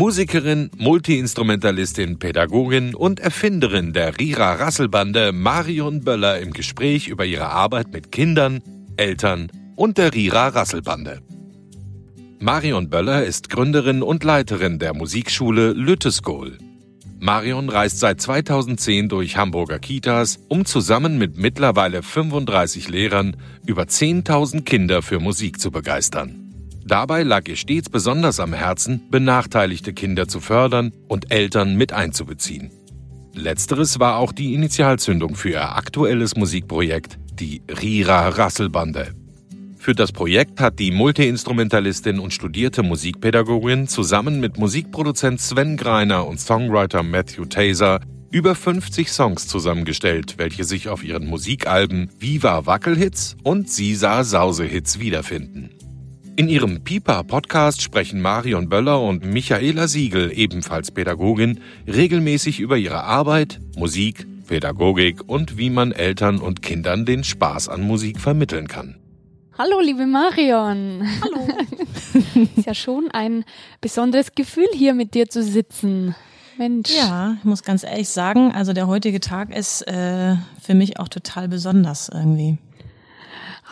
Musikerin, Multiinstrumentalistin, Pädagogin und Erfinderin der Rira Rasselbande Marion Böller im Gespräch über ihre Arbeit mit Kindern, Eltern und der Rira Rasselbande. Marion Böller ist Gründerin und Leiterin der Musikschule Lütteskol. Marion reist seit 2010 durch Hamburger Kitas, um zusammen mit mittlerweile 35 Lehrern über 10.000 Kinder für Musik zu begeistern. Dabei lag ihr stets besonders am Herzen, benachteiligte Kinder zu fördern und Eltern mit einzubeziehen. Letzteres war auch die Initialzündung für ihr aktuelles Musikprojekt, die Rira Rasselbande. Für das Projekt hat die Multiinstrumentalistin und studierte Musikpädagogin zusammen mit Musikproduzent Sven Greiner und Songwriter Matthew Taser über 50 Songs zusammengestellt, welche sich auf ihren Musikalben Viva Wackelhits und Sisa Sausehits wiederfinden. In ihrem Pipa-Podcast sprechen Marion Böller und Michaela Siegel, ebenfalls Pädagogin, regelmäßig über ihre Arbeit, Musik, Pädagogik und wie man Eltern und Kindern den Spaß an Musik vermitteln kann. Hallo, liebe Marion. Hallo. ist ja schon ein besonderes Gefühl, hier mit dir zu sitzen. Mensch. Ja, ich muss ganz ehrlich sagen, also der heutige Tag ist äh, für mich auch total besonders irgendwie.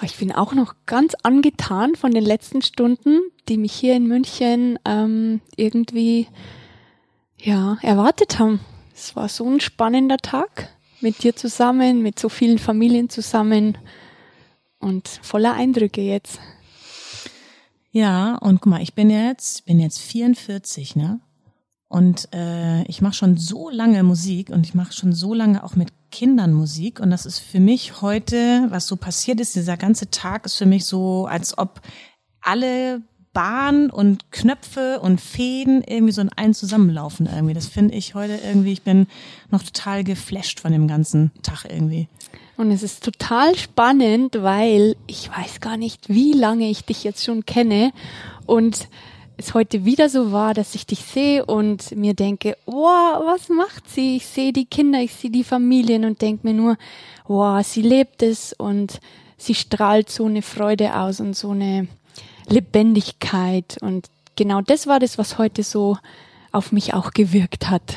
Ich bin auch noch ganz angetan von den letzten Stunden, die mich hier in München ähm, irgendwie ja erwartet haben. Es war so ein spannender Tag mit dir zusammen, mit so vielen Familien zusammen und voller Eindrücke jetzt. Ja, und guck mal, ich bin jetzt, bin jetzt 44, ne? Und äh, ich mache schon so lange Musik und ich mache schon so lange auch mit Kindern Musik. Und das ist für mich heute, was so passiert ist, dieser ganze Tag ist für mich so, als ob alle Bahn und Knöpfe und Fäden irgendwie so in einen zusammenlaufen irgendwie. Das finde ich heute irgendwie, ich bin noch total geflasht von dem ganzen Tag irgendwie. Und es ist total spannend, weil ich weiß gar nicht, wie lange ich dich jetzt schon kenne und es heute wieder so war, dass ich dich sehe und mir denke, wow, was macht sie? Ich sehe die Kinder, ich sehe die Familien und denke mir nur, wow, sie lebt es und sie strahlt so eine Freude aus und so eine Lebendigkeit. Und genau das war das, was heute so auf mich auch gewirkt hat.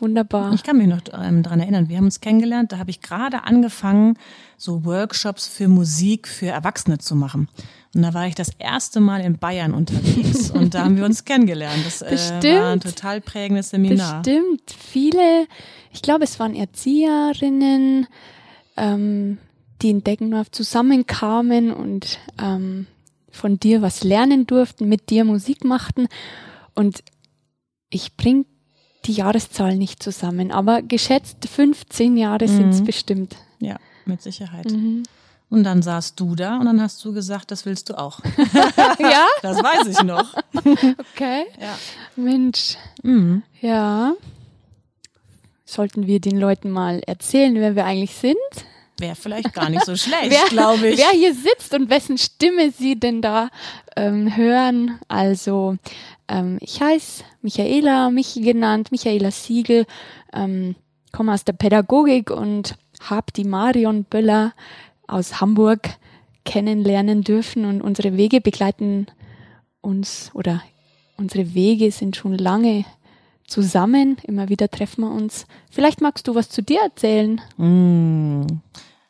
Wunderbar. Ich kann mich noch ähm, dran erinnern, wir haben uns kennengelernt, da habe ich gerade angefangen, so Workshops für Musik für Erwachsene zu machen. Und da war ich das erste Mal in Bayern unterwegs und da haben wir uns kennengelernt. Das äh, war ein total prägendes Seminar. Bestimmt. Viele, ich glaube, es waren Erzieherinnen, ähm, die in Deckendorf zusammenkamen und ähm, von dir was lernen durften, mit dir Musik machten. Und ich bring die Jahreszahl nicht zusammen, aber geschätzt 15 Jahre mhm. sind es bestimmt. Ja, mit Sicherheit. Mhm. Und dann saßt du da und dann hast du gesagt, das willst du auch. ja? Das weiß ich noch. okay. Ja. Mensch. Mhm. Ja. Sollten wir den Leuten mal erzählen, wer wir eigentlich sind? Wäre vielleicht gar nicht so schlecht, glaube ich. Wer hier sitzt und wessen Stimme Sie denn da ähm, hören. Also ähm, ich heiße Michaela, Michi genannt, Michaela Siegel, ähm, komme aus der Pädagogik und habe die Marion Böller aus Hamburg kennenlernen dürfen und unsere Wege begleiten uns oder unsere Wege sind schon lange zusammen. Immer wieder treffen wir uns. Vielleicht magst du was zu dir erzählen. Mm.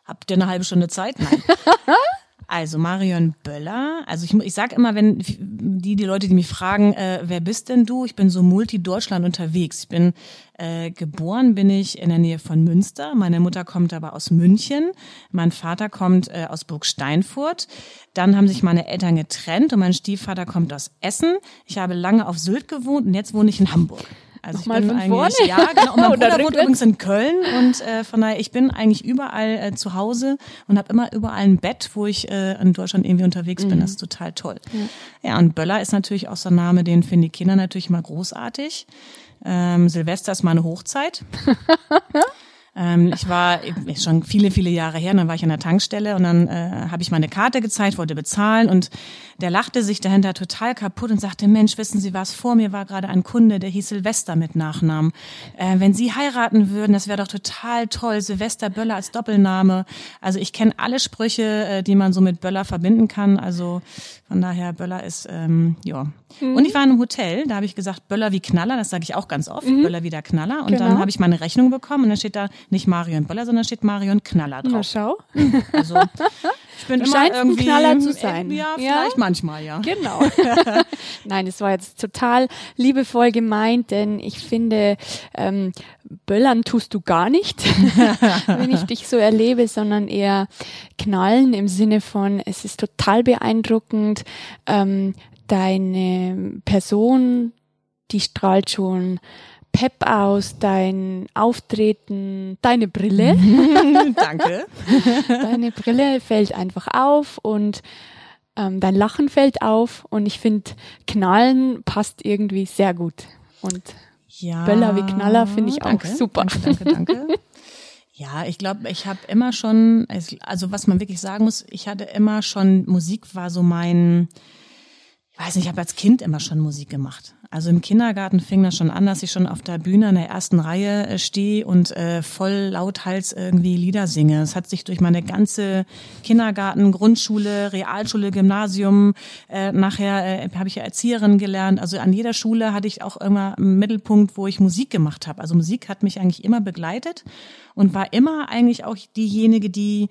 Habt ihr eine halbe Stunde Zeit? Nein. Also Marion Böller, also ich, ich sage immer, wenn die, die Leute, die mich fragen, äh, wer bist denn du? Ich bin so multi-Deutschland unterwegs. Ich bin äh, geboren, bin ich in der Nähe von Münster. Meine Mutter kommt aber aus München. Mein Vater kommt äh, aus Burg Steinfurt. Dann haben sich meine Eltern getrennt und mein Stiefvater kommt aus Essen. Ich habe lange auf Sylt gewohnt und jetzt wohne ich in Hamburg. Also Nochmal ich bin von vorne? ja, genau. Und mein Bruder wohnt übrigens in Köln und äh, von daher, ich bin eigentlich überall äh, zu Hause und habe immer überall ein Bett, wo ich äh, in Deutschland irgendwie unterwegs mhm. bin. Das ist total toll. Ja. ja, und Böller ist natürlich auch so ein Name, den finden die Kinder natürlich mal großartig. Ähm, Silvester ist meine Hochzeit. Ähm, ich war schon viele, viele Jahre her, dann war ich an der Tankstelle und dann äh, habe ich meine Karte gezeigt, wollte bezahlen und der lachte sich dahinter total kaputt und sagte, Mensch, wissen Sie was, vor mir war gerade ein Kunde, der hieß Silvester mit Nachnamen. Äh, wenn Sie heiraten würden, das wäre doch total toll, Silvester Böller als Doppelname. Also ich kenne alle Sprüche, äh, die man so mit Böller verbinden kann. Also von daher, Böller ist, ähm, ja. Mhm. Und ich war in einem Hotel, da habe ich gesagt, Böller wie Knaller, das sage ich auch ganz oft, mhm. Böller wie der Knaller. Und genau. dann habe ich meine Rechnung bekommen und dann steht da nicht Marion Böller, sondern steht Marion Knaller drauf. Na schau. Also ich bin du immer irgendwie ein Knaller zu sein. Ja, vielleicht ja? manchmal, ja. Genau. Nein, es war jetzt total liebevoll gemeint, denn ich finde, ähm, Böllern tust du gar nicht, wenn ich dich so erlebe, sondern eher knallen im Sinne von, es ist total beeindruckend, ähm, deine Person, die strahlt schon Pep aus, dein Auftreten, deine Brille. Danke. deine Brille fällt einfach auf und ähm, dein Lachen fällt auf und ich finde, Knallen passt irgendwie sehr gut. Und ja, Böller wie Knaller finde ich danke, auch super. Danke, danke, danke. Ja, ich glaube, ich habe immer schon, also was man wirklich sagen muss, ich hatte immer schon, Musik war so mein, ich weiß nicht, ich habe als Kind immer schon Musik gemacht. Also im Kindergarten fing das schon an, dass ich schon auf der Bühne in der ersten Reihe äh, stehe und äh, voll lauthals irgendwie Lieder singe. Es hat sich durch meine ganze Kindergarten, Grundschule, Realschule, Gymnasium, äh, nachher äh, habe ich ja Erzieherin gelernt. Also an jeder Schule hatte ich auch immer einen Mittelpunkt, wo ich Musik gemacht habe. Also Musik hat mich eigentlich immer begleitet und war immer eigentlich auch diejenige, die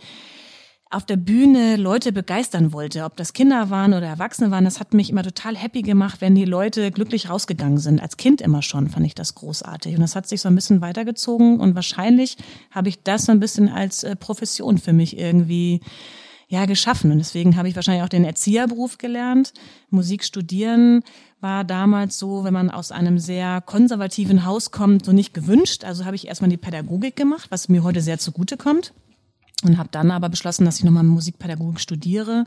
auf der Bühne Leute begeistern wollte, ob das Kinder waren oder Erwachsene waren, das hat mich immer total happy gemacht, wenn die Leute glücklich rausgegangen sind. Als Kind immer schon fand ich das großartig. Und das hat sich so ein bisschen weitergezogen und wahrscheinlich habe ich das so ein bisschen als äh, Profession für mich irgendwie ja geschaffen. Und deswegen habe ich wahrscheinlich auch den Erzieherberuf gelernt. Musik studieren war damals so, wenn man aus einem sehr konservativen Haus kommt, so nicht gewünscht. Also habe ich erstmal die Pädagogik gemacht, was mir heute sehr zugute kommt und habe dann aber beschlossen, dass ich nochmal Musikpädagogik studiere.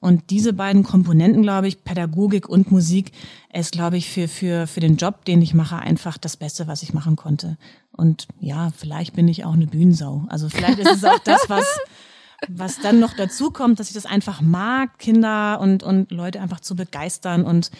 Und diese beiden Komponenten, glaube ich, Pädagogik und Musik, ist, glaube ich, für, für, für den Job, den ich mache, einfach das Beste, was ich machen konnte. Und ja, vielleicht bin ich auch eine Bühnensau. Also vielleicht ist es auch das, was, was dann noch dazu kommt, dass ich das einfach mag, Kinder und, und Leute einfach zu begeistern und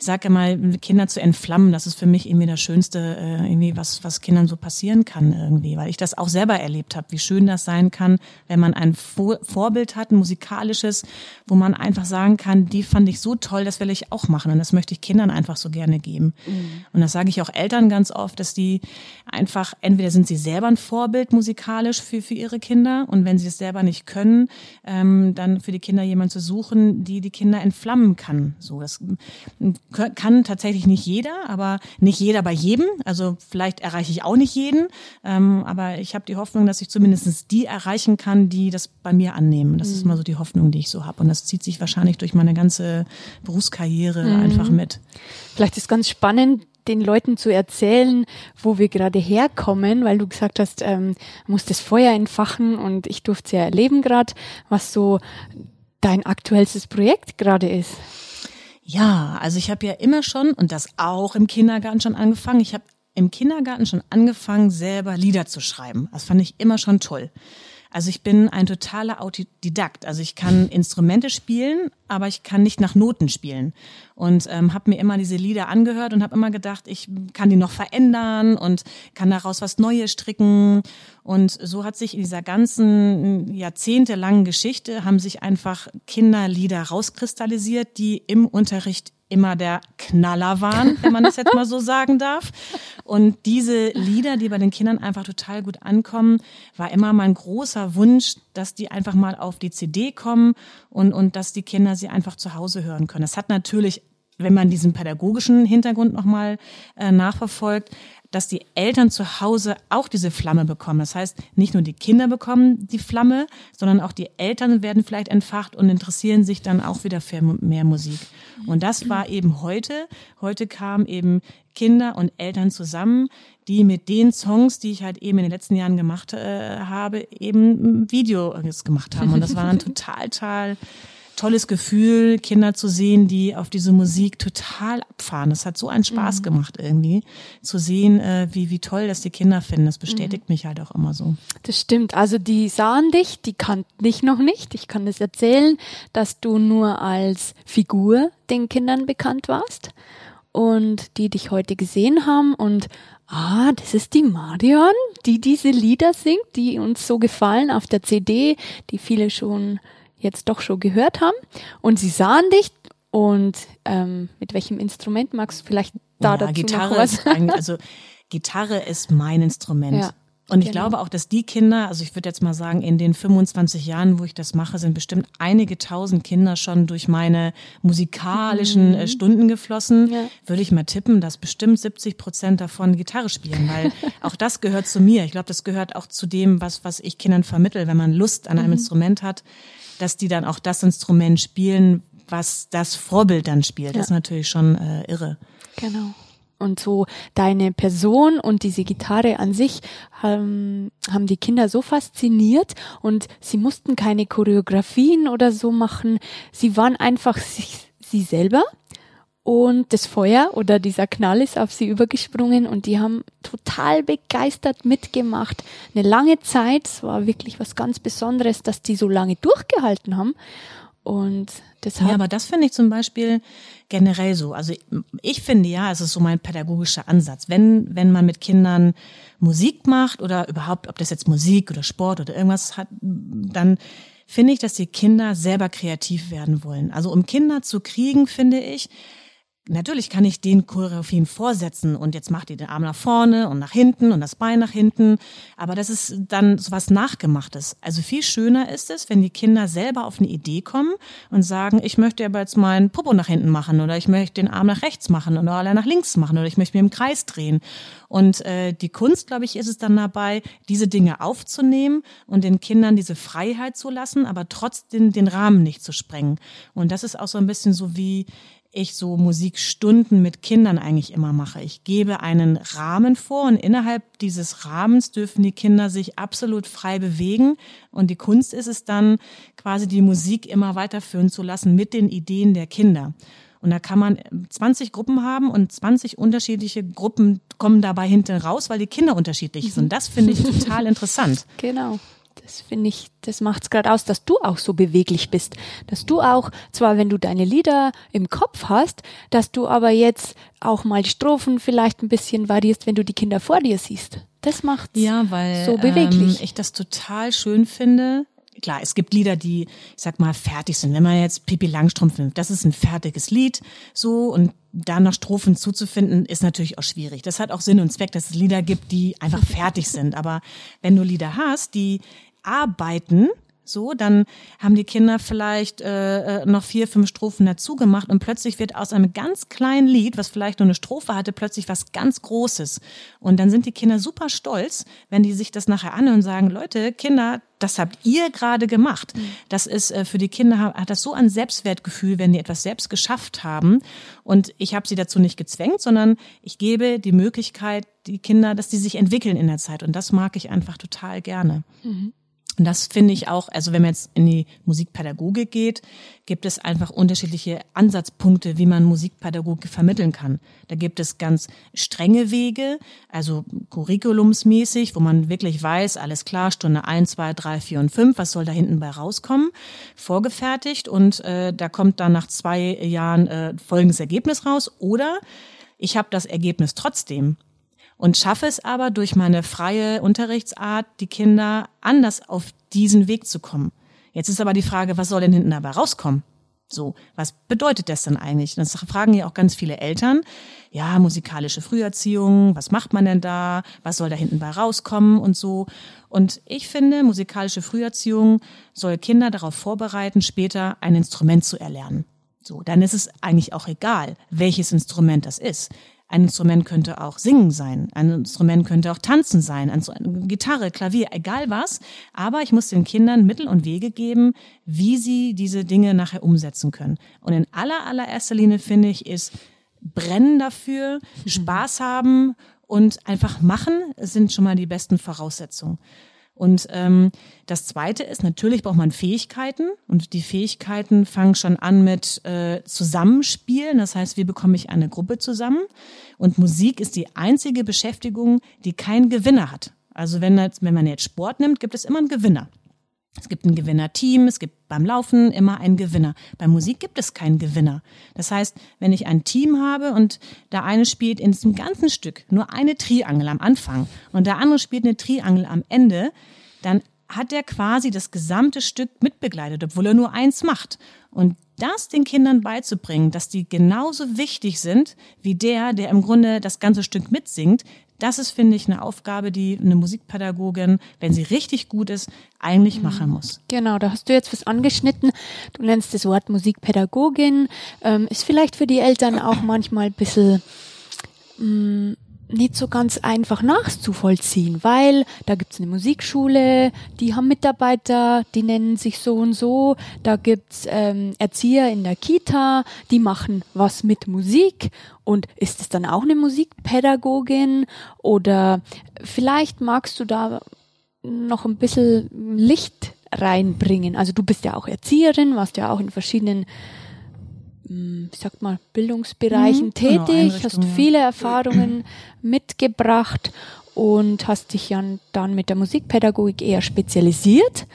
ich sage immer, Kinder zu entflammen, das ist für mich irgendwie das Schönste, äh, irgendwie was, was Kindern so passieren kann irgendwie, weil ich das auch selber erlebt habe, wie schön das sein kann, wenn man ein Vor Vorbild hat, ein musikalisches, wo man einfach sagen kann, die fand ich so toll, das will ich auch machen und das möchte ich Kindern einfach so gerne geben. Mhm. Und das sage ich auch Eltern ganz oft, dass die einfach, entweder sind sie selber ein Vorbild musikalisch für, für ihre Kinder und wenn sie es selber nicht können, ähm, dann für die Kinder jemand zu suchen, die die Kinder entflammen kann. So, das kann tatsächlich nicht jeder, aber nicht jeder bei jedem. Also vielleicht erreiche ich auch nicht jeden, ähm, aber ich habe die Hoffnung, dass ich zumindest die erreichen kann, die das bei mir annehmen. Das mhm. ist mal so die Hoffnung, die ich so habe. Und das zieht sich wahrscheinlich durch meine ganze Berufskarriere mhm. einfach mit. Vielleicht ist ganz spannend, den Leuten zu erzählen, wo wir gerade herkommen, weil du gesagt hast, ähm, musst das Feuer entfachen und ich durfte es ja erleben gerade, was so dein aktuellstes Projekt gerade ist. Ja, also ich habe ja immer schon, und das auch im Kindergarten schon angefangen, ich habe im Kindergarten schon angefangen, selber Lieder zu schreiben. Das fand ich immer schon toll. Also ich bin ein totaler Autodidakt. Also ich kann Instrumente spielen, aber ich kann nicht nach Noten spielen. Und ähm, habe mir immer diese Lieder angehört und habe immer gedacht, ich kann die noch verändern und kann daraus was Neues stricken. Und so hat sich in dieser ganzen jahrzehntelangen Geschichte haben sich einfach Kinderlieder rauskristallisiert, die im Unterricht immer der Knaller waren, wenn man das jetzt mal so sagen darf. Und diese Lieder, die bei den Kindern einfach total gut ankommen, war immer mein großer Wunsch, dass die einfach mal auf die CD kommen und, und dass die Kinder sie einfach zu Hause hören können. Das hat natürlich wenn man diesen pädagogischen Hintergrund nochmal äh, nachverfolgt, dass die Eltern zu Hause auch diese Flamme bekommen. Das heißt, nicht nur die Kinder bekommen die Flamme, sondern auch die Eltern werden vielleicht entfacht und interessieren sich dann auch wieder für mehr Musik. Und das war eben heute. Heute kamen eben Kinder und Eltern zusammen, die mit den Songs, die ich halt eben in den letzten Jahren gemacht äh, habe, eben Videos gemacht haben. Und das war dann total, total tolles Gefühl, Kinder zu sehen, die auf diese Musik total abfahren. Das hat so einen Spaß mhm. gemacht irgendwie, zu sehen, äh, wie, wie toll das die Kinder finden. Das bestätigt mhm. mich halt auch immer so. Das stimmt. Also die sahen dich, die kannten dich noch nicht. Ich kann es das erzählen, dass du nur als Figur den Kindern bekannt warst und die dich heute gesehen haben und ah, das ist die Marion, die diese Lieder singt, die uns so gefallen auf der CD, die viele schon jetzt doch schon gehört haben. Und sie sahen dich und ähm, mit welchem Instrument magst du vielleicht da ja, dazu Gitarre noch was? Ist also Gitarre ist mein Instrument. Ja. Und ich genau. glaube auch, dass die Kinder, also ich würde jetzt mal sagen, in den 25 Jahren, wo ich das mache, sind bestimmt einige tausend Kinder schon durch meine musikalischen äh, mhm. Stunden geflossen. Ja. Würde ich mal tippen, dass bestimmt 70 Prozent davon Gitarre spielen, weil auch das gehört zu mir. Ich glaube, das gehört auch zu dem, was, was ich Kindern vermittel, wenn man Lust an einem mhm. Instrument hat, dass die dann auch das Instrument spielen, was das Vorbild dann spielt. Ja. Das ist natürlich schon äh, irre. Genau. Und so deine Person und diese Gitarre an sich ähm, haben die Kinder so fasziniert und sie mussten keine Choreografien oder so machen. Sie waren einfach sich, sie selber und das Feuer oder dieser Knall ist auf sie übergesprungen und die haben total begeistert mitgemacht. Eine lange Zeit, es war wirklich was ganz Besonderes, dass die so lange durchgehalten haben. Und deshalb. Ja, aber das finde ich zum Beispiel generell so. Also ich finde ja, es ist so mein pädagogischer Ansatz. Wenn, wenn man mit Kindern Musik macht oder überhaupt, ob das jetzt Musik oder Sport oder irgendwas hat, dann finde ich, dass die Kinder selber kreativ werden wollen. Also um Kinder zu kriegen, finde ich, Natürlich kann ich den Choreografien vorsetzen und jetzt macht ihr den Arm nach vorne und nach hinten und das Bein nach hinten. Aber das ist dann so was Nachgemachtes. Also viel schöner ist es, wenn die Kinder selber auf eine Idee kommen und sagen, ich möchte aber jetzt meinen Popo nach hinten machen oder ich möchte den Arm nach rechts machen oder alle nach links machen oder ich möchte mir im Kreis drehen. Und äh, die Kunst, glaube ich, ist es dann dabei, diese Dinge aufzunehmen und den Kindern diese Freiheit zu lassen, aber trotzdem den Rahmen nicht zu sprengen. Und das ist auch so ein bisschen so wie ich so Musikstunden mit Kindern eigentlich immer mache. Ich gebe einen Rahmen vor und innerhalb dieses Rahmens dürfen die Kinder sich absolut frei bewegen. Und die Kunst ist es dann, quasi die Musik immer weiterführen zu lassen mit den Ideen der Kinder. Und da kann man 20 Gruppen haben und 20 unterschiedliche Gruppen kommen dabei hinten raus, weil die Kinder unterschiedlich sind. Und das finde ich total interessant. Genau das finde ich, das macht es gerade aus, dass du auch so beweglich bist. Dass du auch, zwar wenn du deine Lieder im Kopf hast, dass du aber jetzt auch mal Strophen vielleicht ein bisschen variierst, wenn du die Kinder vor dir siehst. Das macht ja, weil, so beweglich. Ähm, ich das total schön finde. Klar, es gibt Lieder, die, ich sag mal, fertig sind. Wenn man jetzt Pipi Langstrumpf nimmt, das ist ein fertiges Lied, so, und da noch Strophen zuzufinden, ist natürlich auch schwierig. Das hat auch Sinn und Zweck, dass es Lieder gibt, die einfach fertig sind. Aber wenn du Lieder hast, die arbeiten, so, dann haben die Kinder vielleicht äh, äh, noch vier, fünf Strophen dazu gemacht und plötzlich wird aus einem ganz kleinen Lied, was vielleicht nur eine Strophe hatte, plötzlich was ganz Großes. Und dann sind die Kinder super stolz, wenn die sich das nachher anhören und sagen, Leute, Kinder, das habt ihr gerade gemacht. Mhm. Das ist äh, für die Kinder hat das so ein Selbstwertgefühl, wenn die etwas selbst geschafft haben. Und ich habe sie dazu nicht gezwängt, sondern ich gebe die Möglichkeit, die Kinder, dass die sich entwickeln in der Zeit. Und das mag ich einfach total gerne. Mhm. Und das finde ich auch, also wenn man jetzt in die Musikpädagogik geht, gibt es einfach unterschiedliche Ansatzpunkte, wie man Musikpädagogik vermitteln kann. Da gibt es ganz strenge Wege, also curriculumsmäßig, wo man wirklich weiß, alles klar, Stunde eins, zwei, drei, vier und fünf, was soll da hinten bei rauskommen, vorgefertigt und äh, da kommt dann nach zwei Jahren äh, folgendes Ergebnis raus. Oder ich habe das Ergebnis trotzdem und schaffe es aber durch meine freie Unterrichtsart, die Kinder anders auf diesen Weg zu kommen. Jetzt ist aber die Frage, was soll denn hinten dabei rauskommen? So, was bedeutet das denn eigentlich? Das fragen ja auch ganz viele Eltern. Ja, musikalische Früherziehung, was macht man denn da? Was soll da hinten bei rauskommen und so? Und ich finde, musikalische Früherziehung soll Kinder darauf vorbereiten, später ein Instrument zu erlernen. So, dann ist es eigentlich auch egal, welches Instrument das ist. Ein Instrument könnte auch Singen sein, ein Instrument könnte auch Tanzen sein, Gitarre, Klavier, egal was. Aber ich muss den Kindern Mittel und Wege geben, wie sie diese Dinge nachher umsetzen können. Und in aller, allererster Linie finde ich, ist brennen dafür, Spaß haben und einfach machen sind schon mal die besten Voraussetzungen. Und ähm, das Zweite ist, natürlich braucht man Fähigkeiten und die Fähigkeiten fangen schon an mit äh, Zusammenspielen. Das heißt, wie bekomme ich eine Gruppe zusammen? Und Musik ist die einzige Beschäftigung, die keinen Gewinner hat. Also wenn, wenn man jetzt Sport nimmt, gibt es immer einen Gewinner. Es gibt ein Gewinnerteam, es gibt beim Laufen immer einen Gewinner. Bei Musik gibt es keinen Gewinner. Das heißt, wenn ich ein Team habe und der eine spielt in diesem ganzen Stück nur eine Triangel am Anfang und der andere spielt eine Triangel am Ende, dann hat er quasi das gesamte Stück mitbegleitet, obwohl er nur eins macht. Und das den Kindern beizubringen, dass die genauso wichtig sind wie der, der im Grunde das ganze Stück mitsingt, das ist, finde ich, eine Aufgabe, die eine Musikpädagogin, wenn sie richtig gut ist, eigentlich mhm. machen muss. Genau, da hast du jetzt was angeschnitten. Du nennst das Wort Musikpädagogin. Ähm, ist vielleicht für die Eltern auch manchmal ein bisschen mm, nicht so ganz einfach nachzuvollziehen, weil da gibt's eine Musikschule, die haben Mitarbeiter, die nennen sich so und so, da gibt's ähm, Erzieher in der Kita, die machen was mit Musik. Und ist es dann auch eine Musikpädagogin? Oder vielleicht magst du da noch ein bisschen Licht reinbringen. Also du bist ja auch Erzieherin, warst ja auch in verschiedenen wie sagt man, Bildungsbereichen mhm, genau, tätig, genau, hast viele Erfahrungen mitgebracht und hast dich ja dann mit der Musikpädagogik eher spezialisiert.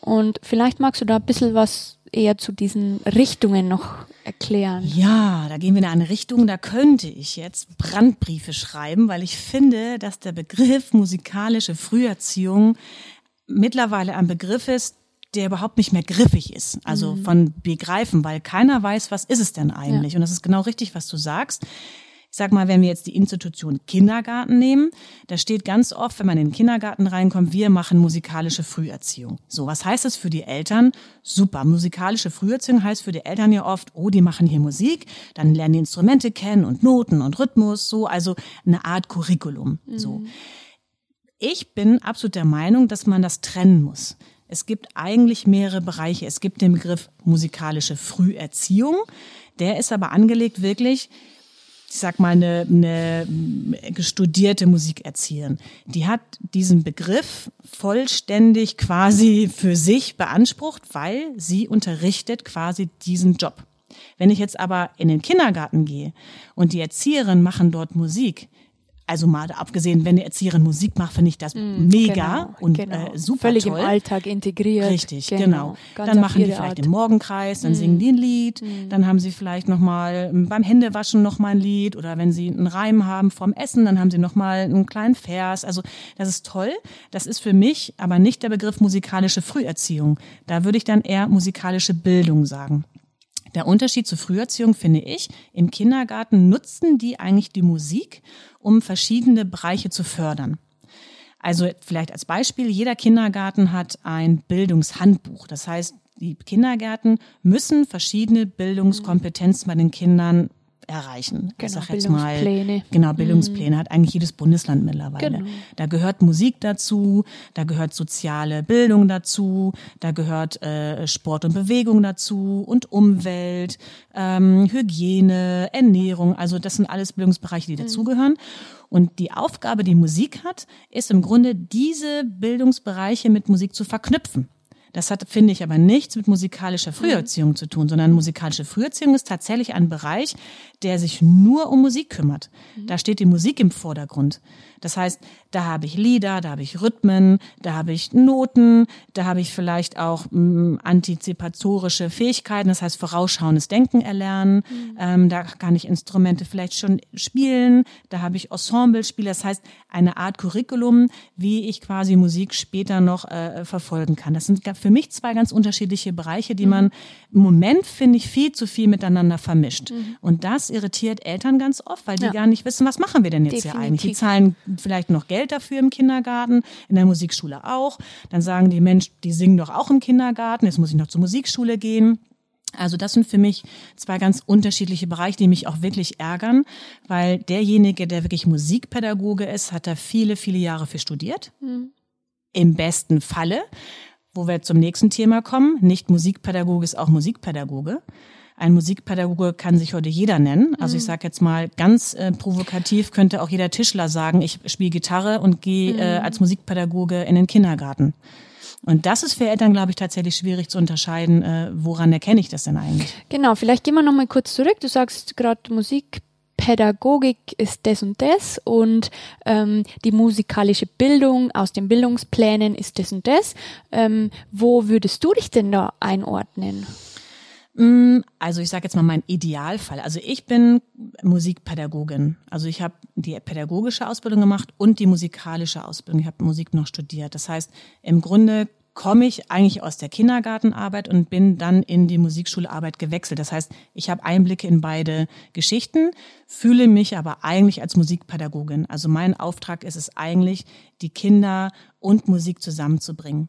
Und vielleicht magst du da ein bisschen was eher zu diesen Richtungen noch erklären. Ja, da gehen wir in eine Richtung, da könnte ich jetzt Brandbriefe schreiben, weil ich finde, dass der Begriff musikalische Früherziehung mittlerweile ein Begriff ist, der überhaupt nicht mehr griffig ist, also mhm. von begreifen, weil keiner weiß, was ist es denn eigentlich. Ja. Und das ist genau richtig, was du sagst. Ich sag mal, wenn wir jetzt die Institution Kindergarten nehmen, da steht ganz oft, wenn man in den Kindergarten reinkommt, wir machen musikalische Früherziehung. So, was heißt das für die Eltern? Super. Musikalische Früherziehung heißt für die Eltern ja oft, oh, die machen hier Musik, dann lernen die Instrumente kennen und Noten und Rhythmus, so, also eine Art Curriculum. Mhm. So. Ich bin absolut der Meinung, dass man das trennen muss. Es gibt eigentlich mehrere Bereiche. Es gibt den Begriff musikalische Früherziehung. Der ist aber angelegt wirklich, ich sag mal, eine, eine studierte Musikerzieherin. Die hat diesen Begriff vollständig quasi für sich beansprucht, weil sie unterrichtet quasi diesen Job. Wenn ich jetzt aber in den Kindergarten gehe und die Erzieherinnen machen dort Musik, also mal abgesehen, wenn die Erzieherin Musik macht, finde ich das mm, mega genau, und genau. Äh, super Völlig toll. im Alltag integriert. Richtig, genau. genau. Dann machen die vielleicht Art. den Morgenkreis, dann mm. singen die ein Lied, mm. dann haben sie vielleicht noch mal ähm, beim Händewaschen noch mal ein Lied oder wenn sie einen Reim haben vorm Essen, dann haben sie noch mal einen kleinen Vers. Also das ist toll. Das ist für mich aber nicht der Begriff musikalische Früherziehung. Da würde ich dann eher musikalische Bildung sagen. Der Unterschied zur Früherziehung finde ich, im Kindergarten nutzen die eigentlich die Musik, um verschiedene Bereiche zu fördern. Also vielleicht als Beispiel, jeder Kindergarten hat ein Bildungshandbuch. Das heißt, die Kindergärten müssen verschiedene Bildungskompetenzen bei den Kindern erreichen. Genau, ich sag jetzt mal, genau, Bildungspläne mhm. hat eigentlich jedes Bundesland mittlerweile. Genau. Da gehört Musik dazu, da gehört soziale Bildung dazu, da gehört äh, Sport und Bewegung dazu und Umwelt, ähm, Hygiene, Ernährung. Also das sind alles Bildungsbereiche, die mhm. dazugehören. Und die Aufgabe, die Musik hat, ist im Grunde diese Bildungsbereiche mit Musik zu verknüpfen. Das hat, finde ich, aber nichts mit musikalischer Früherziehung zu tun, sondern musikalische Früherziehung ist tatsächlich ein Bereich, der sich nur um Musik kümmert. Da steht die Musik im Vordergrund. Das heißt, da habe ich Lieder, da habe ich Rhythmen, da habe ich Noten, da habe ich vielleicht auch m, mm, antizipatorische Fähigkeiten, das heißt vorausschauendes Denken erlernen. Mhm. Ähm, da kann ich Instrumente vielleicht schon spielen, da habe ich Ensemble-Spiele, das heißt eine Art Curriculum, wie ich quasi Musik später noch äh, verfolgen kann. Das sind für mich zwei ganz unterschiedliche Bereiche, die mhm. man im Moment, finde ich, viel zu viel miteinander vermischt. Mhm. Und das irritiert Eltern ganz oft, weil die ja. gar nicht wissen, was machen wir denn jetzt Definitiv. hier eigentlich? Die zahlen vielleicht noch Geld dafür im Kindergarten, in der Musikschule auch. Dann sagen die Mensch, die singen doch auch im Kindergarten, jetzt muss ich noch zur Musikschule gehen. Also das sind für mich zwei ganz unterschiedliche Bereiche, die mich auch wirklich ärgern, weil derjenige, der wirklich Musikpädagoge ist, hat da viele, viele Jahre für studiert. Mhm. Im besten Falle, wo wir zum nächsten Thema kommen, nicht Musikpädagoge ist auch Musikpädagoge. Ein Musikpädagoge kann sich heute jeder nennen. Also ich sage jetzt mal ganz äh, provokativ könnte auch jeder Tischler sagen, ich spiele Gitarre und gehe äh, als Musikpädagoge in den Kindergarten. Und das ist für Eltern, glaube ich, tatsächlich schwierig zu unterscheiden, äh, woran erkenne ich das denn eigentlich? Genau, vielleicht gehen wir nochmal kurz zurück. Du sagst gerade Musikpädagogik ist das und das und ähm, die musikalische Bildung aus den Bildungsplänen ist das und das. Ähm, wo würdest du dich denn da einordnen? Mm, Also ich sage jetzt mal mein Idealfall. Also ich bin Musikpädagogin. Also ich habe die pädagogische Ausbildung gemacht und die musikalische Ausbildung. Ich habe Musik noch studiert. Das heißt, im Grunde komme ich eigentlich aus der Kindergartenarbeit und bin dann in die Musikschularbeit gewechselt. Das heißt, ich habe Einblicke in beide Geschichten, fühle mich aber eigentlich als Musikpädagogin. Also mein Auftrag ist es eigentlich, die Kinder und Musik zusammenzubringen.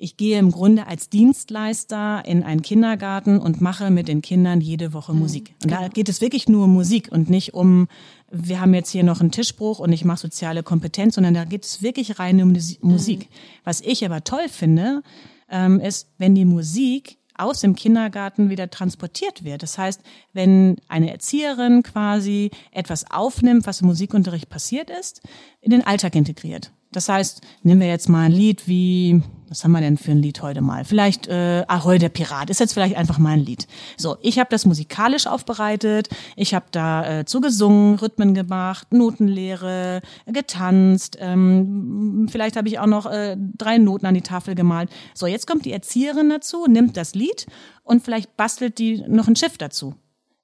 Ich gehe im Grunde als Dienstleister in einen Kindergarten und mache mit den Kindern jede Woche Musik. Und da geht es wirklich nur um Musik und nicht um, wir haben jetzt hier noch einen Tischbruch und ich mache soziale Kompetenz, sondern da geht es wirklich rein um die Musik. Was ich aber toll finde, ähm, ist, wenn die Musik aus dem Kindergarten wieder transportiert wird. Das heißt, wenn eine Erzieherin quasi etwas aufnimmt, was im Musikunterricht passiert ist, in den Alltag integriert. Das heißt, nehmen wir jetzt mal ein Lied wie, was haben wir denn für ein Lied heute mal? Vielleicht äh, Ahoi der Pirat ist jetzt vielleicht einfach mal ein Lied. So, ich habe das musikalisch aufbereitet, ich habe da äh, zugesungen, Rhythmen gemacht, Notenlehre, getanzt, ähm, vielleicht habe ich auch noch äh, drei Noten an die Tafel gemalt. So, jetzt kommt die Erzieherin dazu, nimmt das Lied und vielleicht bastelt die noch ein Schiff dazu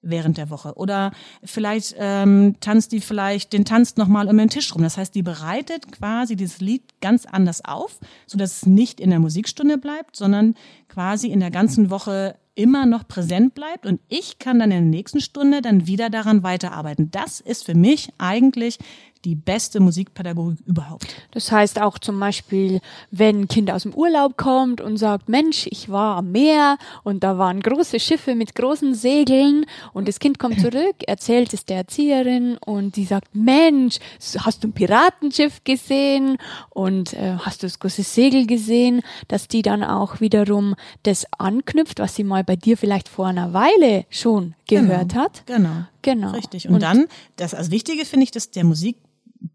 während der Woche. Oder vielleicht ähm, tanzt die vielleicht den Tanz nochmal um den Tisch rum. Das heißt, die bereitet quasi dieses Lied ganz anders auf, so dass es nicht in der Musikstunde bleibt, sondern quasi in der ganzen Woche immer noch präsent bleibt und ich kann dann in der nächsten Stunde dann wieder daran weiterarbeiten. Das ist für mich eigentlich die beste Musikpädagogik überhaupt. Das heißt auch zum Beispiel, wenn ein Kind aus dem Urlaub kommt und sagt, Mensch, ich war am Meer und da waren große Schiffe mit großen Segeln und das Kind kommt zurück, erzählt es der Erzieherin und die sagt, Mensch, hast du ein Piratenschiff gesehen und äh, hast du das große Segel gesehen, dass die dann auch wiederum das anknüpft, was sie mal bei dir vielleicht vor einer Weile schon gehört genau, hat. Genau. Genau. Richtig. Und, und dann, das als Wichtige finde ich, dass der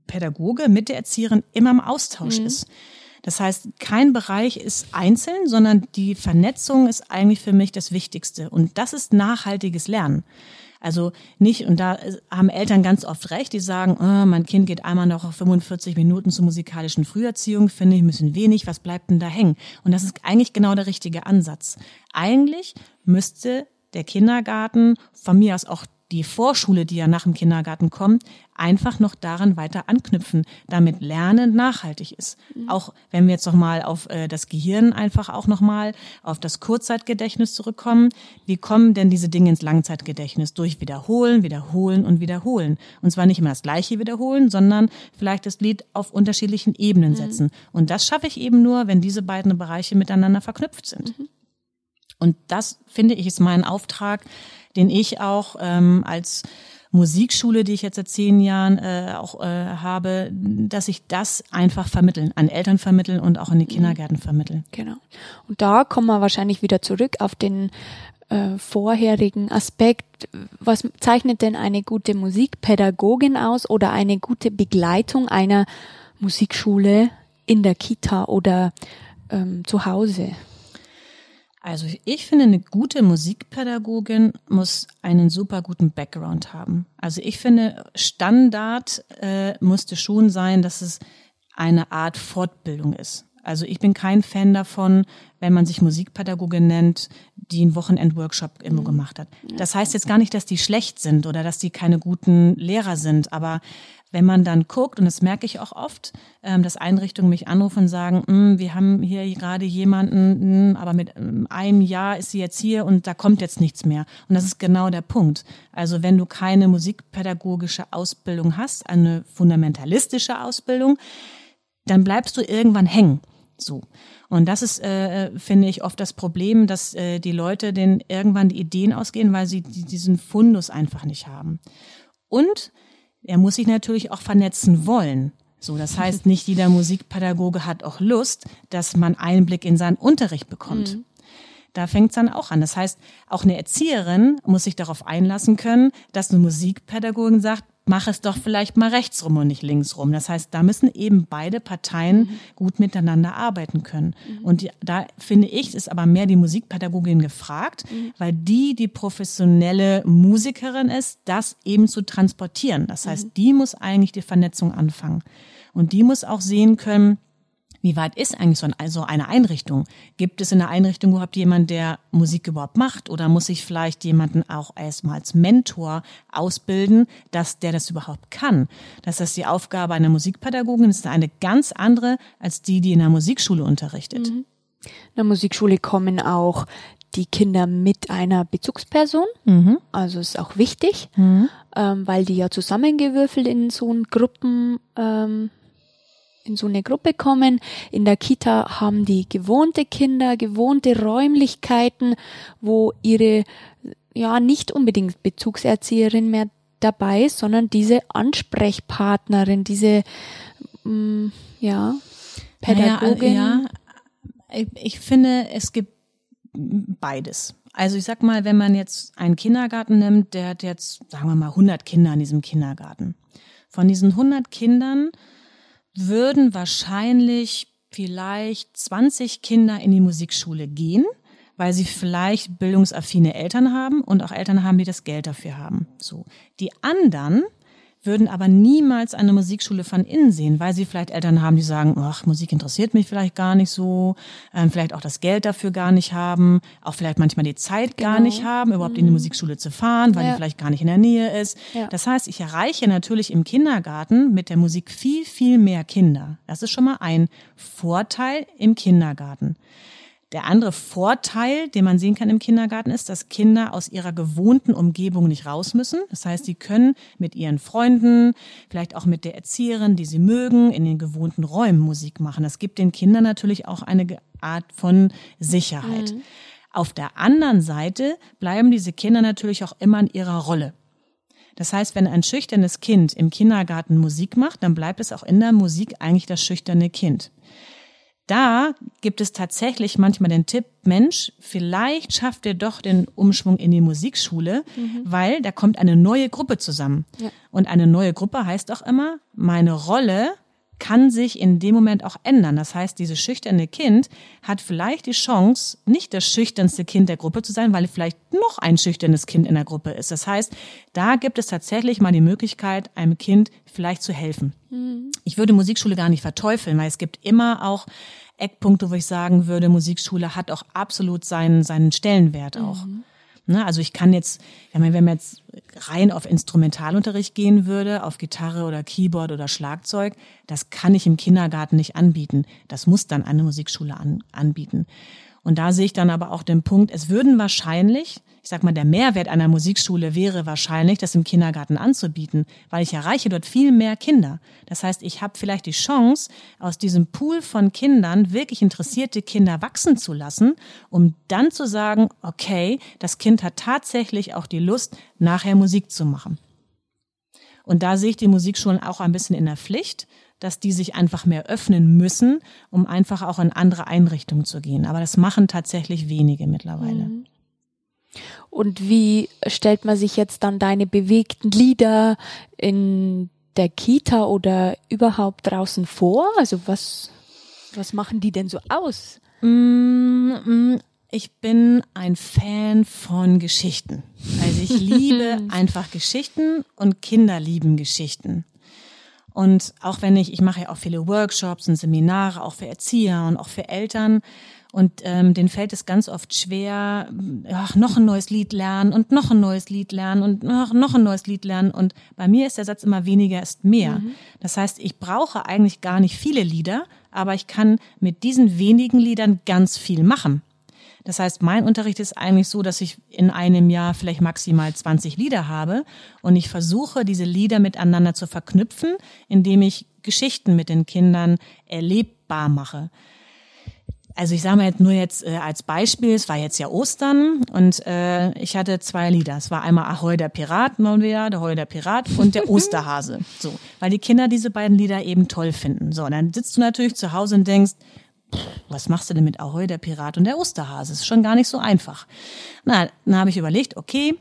Musikpädagoge mit der Erzieherin immer im Austausch mhm. ist. Das heißt, kein Bereich ist einzeln, sondern die Vernetzung ist eigentlich für mich das Wichtigste. Und das ist nachhaltiges Lernen. Also nicht, und da haben Eltern ganz oft recht, die sagen, oh, mein Kind geht einmal noch auf 45 Minuten zur musikalischen Früherziehung, finde ich ein bisschen wenig, was bleibt denn da hängen? Und das ist eigentlich genau der richtige Ansatz. Eigentlich müsste der Kindergarten, von mir aus auch die Vorschule, die ja nach dem Kindergarten kommt, einfach noch daran weiter anknüpfen, damit Lernen nachhaltig ist. Mhm. Auch wenn wir jetzt noch mal auf äh, das Gehirn einfach auch noch mal auf das Kurzzeitgedächtnis zurückkommen, wie kommen denn diese Dinge ins Langzeitgedächtnis? Durch Wiederholen, Wiederholen und Wiederholen. Und zwar nicht immer das Gleiche wiederholen, sondern vielleicht das Lied auf unterschiedlichen Ebenen mhm. setzen. Und das schaffe ich eben nur, wenn diese beiden Bereiche miteinander verknüpft sind. Mhm. Und das finde ich ist mein Auftrag, den ich auch ähm, als Musikschule, die ich jetzt seit zehn Jahren äh, auch äh, habe, dass ich das einfach vermitteln, an Eltern vermitteln und auch in die mhm. Kindergärten vermitteln. Genau. Und da kommen wir wahrscheinlich wieder zurück auf den äh, vorherigen Aspekt. Was zeichnet denn eine gute Musikpädagogin aus oder eine gute Begleitung einer Musikschule in der Kita oder ähm, zu Hause? Also ich finde, eine gute Musikpädagogin muss einen super guten Background haben. Also ich finde, Standard äh, musste schon sein, dass es eine Art Fortbildung ist. Also ich bin kein Fan davon, wenn man sich Musikpädagogin nennt, die einen Wochenend-Workshop immer mhm. gemacht hat. Das heißt jetzt gar nicht, dass die schlecht sind oder dass die keine guten Lehrer sind, aber wenn man dann guckt, und das merke ich auch oft, ähm, dass Einrichtungen mich anrufen und sagen, hm, wir haben hier gerade jemanden, hm, aber mit ähm, einem Jahr ist sie jetzt hier und da kommt jetzt nichts mehr. Und das ist genau der Punkt. Also wenn du keine musikpädagogische Ausbildung hast, eine fundamentalistische Ausbildung, dann bleibst du irgendwann hängen. So. Und das ist, äh, finde ich, oft das Problem, dass äh, die Leute den irgendwann die Ideen ausgehen, weil sie diesen Fundus einfach nicht haben. Und er muss sich natürlich auch vernetzen wollen. So, das heißt, nicht jeder Musikpädagoge hat auch Lust, dass man Einblick in seinen Unterricht bekommt. Mhm. da fängt es dann auch an. Das heißt, auch eine Erzieherin muss sich darauf einlassen können, dass eine Musikpädagogin sagt, mach es doch vielleicht mal rechts rum und nicht links rum. Das heißt, da müssen eben beide Parteien mhm. gut miteinander arbeiten können. Mhm. Und da finde ich, ist aber mehr die Musikpädagogin gefragt, mhm. weil die die professionelle Musikerin ist, das eben zu transportieren. Das heißt, mhm. die muss eigentlich die Vernetzung anfangen. Und die muss auch sehen können, wie weit ist eigentlich so also eine Einrichtung? Gibt es in der Einrichtung überhaupt jemand, der Musik überhaupt macht? Oder muss ich vielleicht jemanden auch erstmal als Mentor ausbilden, dass der das überhaupt kann? Das heißt, die Aufgabe einer Musikpädagogin ist eine ganz andere als die, die in der Musikschule unterrichtet. Mhm. In der Musikschule kommen auch die Kinder mit einer Bezugsperson. Mhm. Also ist auch wichtig, mhm. ähm, weil die ja zusammengewürfelt in so Gruppen ähm, in so eine Gruppe kommen. In der Kita haben die gewohnte Kinder, gewohnte Räumlichkeiten, wo ihre, ja, nicht unbedingt Bezugserzieherin mehr dabei ist, sondern diese Ansprechpartnerin, diese, mh, mm, ja, Pädagogin. Ja, ja, ich finde, es gibt beides. Also ich sag mal, wenn man jetzt einen Kindergarten nimmt, der hat jetzt, sagen wir mal, 100 Kinder in diesem Kindergarten. Von diesen 100 Kindern würden wahrscheinlich vielleicht 20 Kinder in die Musikschule gehen, weil sie vielleicht bildungsaffine Eltern haben und auch Eltern haben, die das Geld dafür haben. So. Die anderen würden aber niemals eine Musikschule von innen sehen, weil sie vielleicht Eltern haben, die sagen, ach, Musik interessiert mich vielleicht gar nicht so, ähm, vielleicht auch das Geld dafür gar nicht haben, auch vielleicht manchmal die Zeit genau. gar nicht haben, überhaupt mhm. in die mhm. Musikschule zu fahren, weil ja. die vielleicht gar nicht in der Nähe ist. Ja. Das heißt, ich erreiche natürlich im Kindergarten mit der Musik viel, viel mehr Kinder. Das ist schon mal ein Vorteil im Kindergarten. Der andere Vorteil, den man sehen kann im Kindergarten, ist, dass Kinder aus ihrer gewohnten Umgebung nicht raus müssen. Das heißt, sie können mit ihren Freunden, vielleicht auch mit der Erzieherin, die sie mögen, in den gewohnten Räumen Musik machen. Das gibt den Kindern natürlich auch eine Art von Sicherheit. Mhm. Auf der anderen Seite bleiben diese Kinder natürlich auch immer in ihrer Rolle. Das heißt, wenn ein schüchternes Kind im Kindergarten Musik macht, dann bleibt es auch in der Musik eigentlich das schüchterne Kind da gibt es tatsächlich manchmal den Tipp, Mensch, vielleicht schafft ihr doch den Umschwung in die Musikschule, mhm. weil da kommt eine neue Gruppe zusammen. Ja. Und eine neue Gruppe heißt auch immer, meine Rolle kann sich in dem Moment auch ändern. Das heißt, dieses schüchterne Kind hat vielleicht die Chance, nicht das schüchternste Kind der Gruppe zu sein, weil vielleicht noch ein schüchternes Kind in der Gruppe ist. Das heißt, da gibt es tatsächlich mal die Möglichkeit, einem Kind vielleicht zu helfen. Mhm. Ich würde Musikschule gar nicht verteufeln, weil es gibt immer auch Eckpunkte, wo ich sagen würde, Musikschule hat auch absolut seinen, seinen Stellenwert auch. Mhm. Ne, also ich kann jetzt, wenn man jetzt rein auf Instrumentalunterricht gehen würde, auf Gitarre oder Keyboard oder Schlagzeug, das kann ich im Kindergarten nicht anbieten. Das muss dann eine Musikschule an, anbieten. Und da sehe ich dann aber auch den Punkt, es würden wahrscheinlich ich sag mal, der Mehrwert einer Musikschule wäre wahrscheinlich, das im Kindergarten anzubieten, weil ich erreiche dort viel mehr Kinder. Das heißt, ich habe vielleicht die Chance, aus diesem Pool von Kindern wirklich interessierte Kinder wachsen zu lassen, um dann zu sagen, okay, das Kind hat tatsächlich auch die Lust, nachher Musik zu machen. Und da sehe ich die Musikschulen auch ein bisschen in der Pflicht, dass die sich einfach mehr öffnen müssen, um einfach auch in andere Einrichtungen zu gehen. Aber das machen tatsächlich wenige mittlerweile. Mhm. Und wie stellt man sich jetzt dann deine bewegten Lieder in der Kita oder überhaupt draußen vor? Also was, was machen die denn so aus? Mm, mm, ich bin ein Fan von Geschichten. Also ich liebe einfach Geschichten und Kinder lieben Geschichten. Und auch wenn ich, ich mache ja auch viele Workshops und Seminare, auch für Erzieher und auch für Eltern. Und ähm, denen fällt es ganz oft schwer, ach, noch ein neues Lied lernen und noch ein neues Lied lernen und ach, noch ein neues Lied lernen. Und bei mir ist der Satz immer weniger ist mehr. Mhm. Das heißt, ich brauche eigentlich gar nicht viele Lieder, aber ich kann mit diesen wenigen Liedern ganz viel machen. Das heißt, mein Unterricht ist eigentlich so, dass ich in einem Jahr vielleicht maximal 20 Lieder habe und ich versuche, diese Lieder miteinander zu verknüpfen, indem ich Geschichten mit den Kindern erlebbar mache. Also ich sage mal jetzt nur jetzt äh, als Beispiel, es war jetzt ja Ostern und äh, ich hatte zwei Lieder. Es war einmal Ahoi der Pirat, mal wieder, der Ahoi der Pirat und der Osterhase. So, weil die Kinder diese beiden Lieder eben toll finden. So, und dann sitzt du natürlich zu Hause und denkst, was machst du denn mit Ahoi, der Pirat und der Osterhase? Ist schon gar nicht so einfach. Na, dann habe ich überlegt, okay,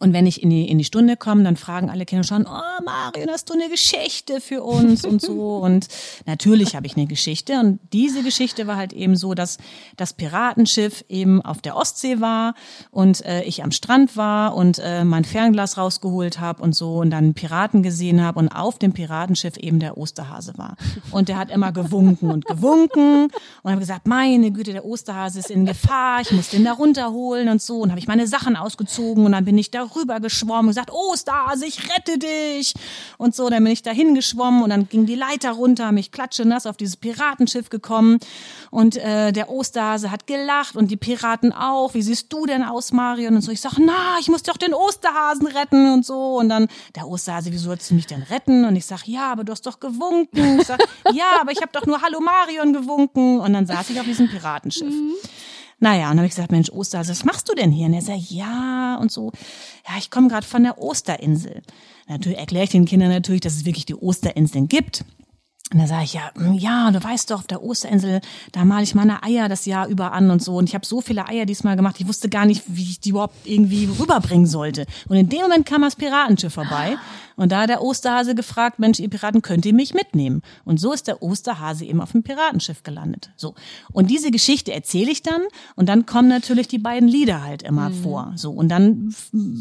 und wenn ich in die, in die Stunde komme, dann fragen alle Kinder schon, oh Marion, hast du eine Geschichte für uns und so. Und natürlich habe ich eine Geschichte. Und diese Geschichte war halt eben so, dass das Piratenschiff eben auf der Ostsee war und äh, ich am Strand war und äh, mein Fernglas rausgeholt habe und so und dann Piraten gesehen habe und auf dem Piratenschiff eben der Osterhase war. Und der hat immer gewunken und gewunken und habe gesagt, meine Güte, der Osterhase ist in Gefahr, ich muss den da runterholen und so. Und habe ich meine Sachen ausgezogen und dann bin ich da rüber geschwommen und gesagt, Osterhase, ich rette dich. Und so, dann bin ich dahin geschwommen und dann ging die Leiter runter, mich klatsche nass auf dieses Piratenschiff gekommen. Und äh, der Osterhase hat gelacht und die Piraten auch. Wie siehst du denn aus, Marion? Und so, ich sag, na, ich muss doch den Osterhasen retten und so. Und dann der Osterhase, wie sollst du mich denn retten? Und ich sag, ja, aber du hast doch gewunken. Ich sag, ja, aber ich habe doch nur Hallo Marion gewunken. Und dann saß ich auf diesem Piratenschiff. Mhm. Naja, und dann habe ich gesagt, Mensch, Osterhase, was machst du denn hier? Und er sagt, ja, und so, ja, ich komme gerade von der Osterinsel. Natürlich erkläre ich den Kindern natürlich, dass es wirklich die Osterinseln gibt. Und da sage ich, ja, hm, ja, du weißt doch, auf der Osterinsel, da male ich meine Eier das Jahr über an und so. Und ich habe so viele Eier diesmal gemacht, ich wusste gar nicht, wie ich die überhaupt irgendwie rüberbringen sollte. Und in dem Moment kam das Piratenschiff vorbei. Und da hat der Osterhase gefragt, Mensch, ihr Piraten, könnt ihr mich mitnehmen? Und so ist der Osterhase eben auf dem Piratenschiff gelandet. So. Und diese Geschichte erzähle ich dann und dann kommen natürlich die beiden Lieder halt immer mhm. vor. So. Und dann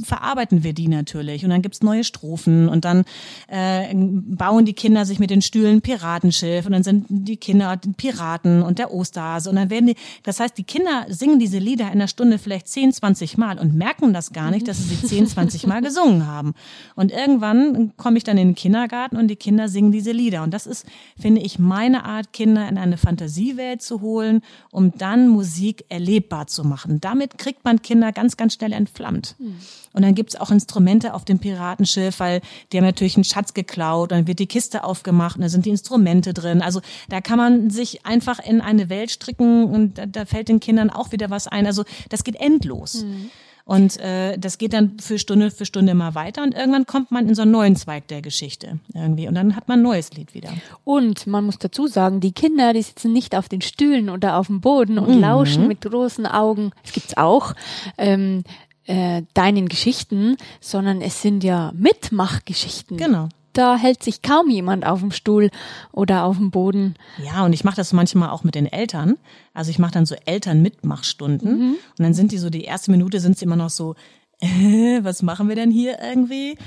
verarbeiten wir die natürlich. Und dann gibt's neue Strophen und dann äh, bauen die Kinder sich mit den Stühlen Piratenschiff und dann sind die Kinder Piraten und der Osterhase. Und dann werden die, das heißt, die Kinder singen diese Lieder in der Stunde vielleicht 10, 20 Mal und merken das gar nicht, dass sie sie 10, 20 Mal gesungen haben. Und irgendwann komme ich dann in den Kindergarten und die Kinder singen diese Lieder. Und das ist, finde ich, meine Art, Kinder in eine Fantasiewelt zu holen, um dann Musik erlebbar zu machen. Damit kriegt man Kinder ganz, ganz schnell entflammt. Mhm. Und dann gibt's auch Instrumente auf dem Piratenschiff, weil die haben natürlich einen Schatz geklaut, dann wird die Kiste aufgemacht und da sind die Instrumente drin. Also da kann man sich einfach in eine Welt stricken und da, da fällt den Kindern auch wieder was ein. Also das geht endlos. Mhm. Und äh, das geht dann für Stunde für Stunde immer weiter und irgendwann kommt man in so einen neuen Zweig der Geschichte irgendwie und dann hat man ein neues Lied wieder. Und man muss dazu sagen, die Kinder, die sitzen nicht auf den Stühlen oder auf dem Boden und mhm. lauschen mit großen Augen. Es gibt's auch. Ähm, äh, deinen Geschichten, sondern es sind ja Mitmachgeschichten. Genau da hält sich kaum jemand auf dem Stuhl oder auf dem Boden. Ja, und ich mache das manchmal auch mit den Eltern. Also ich mache dann so Elternmitmachstunden mhm. und dann sind die so, die erste Minute sind sie immer noch so, äh, was machen wir denn hier irgendwie?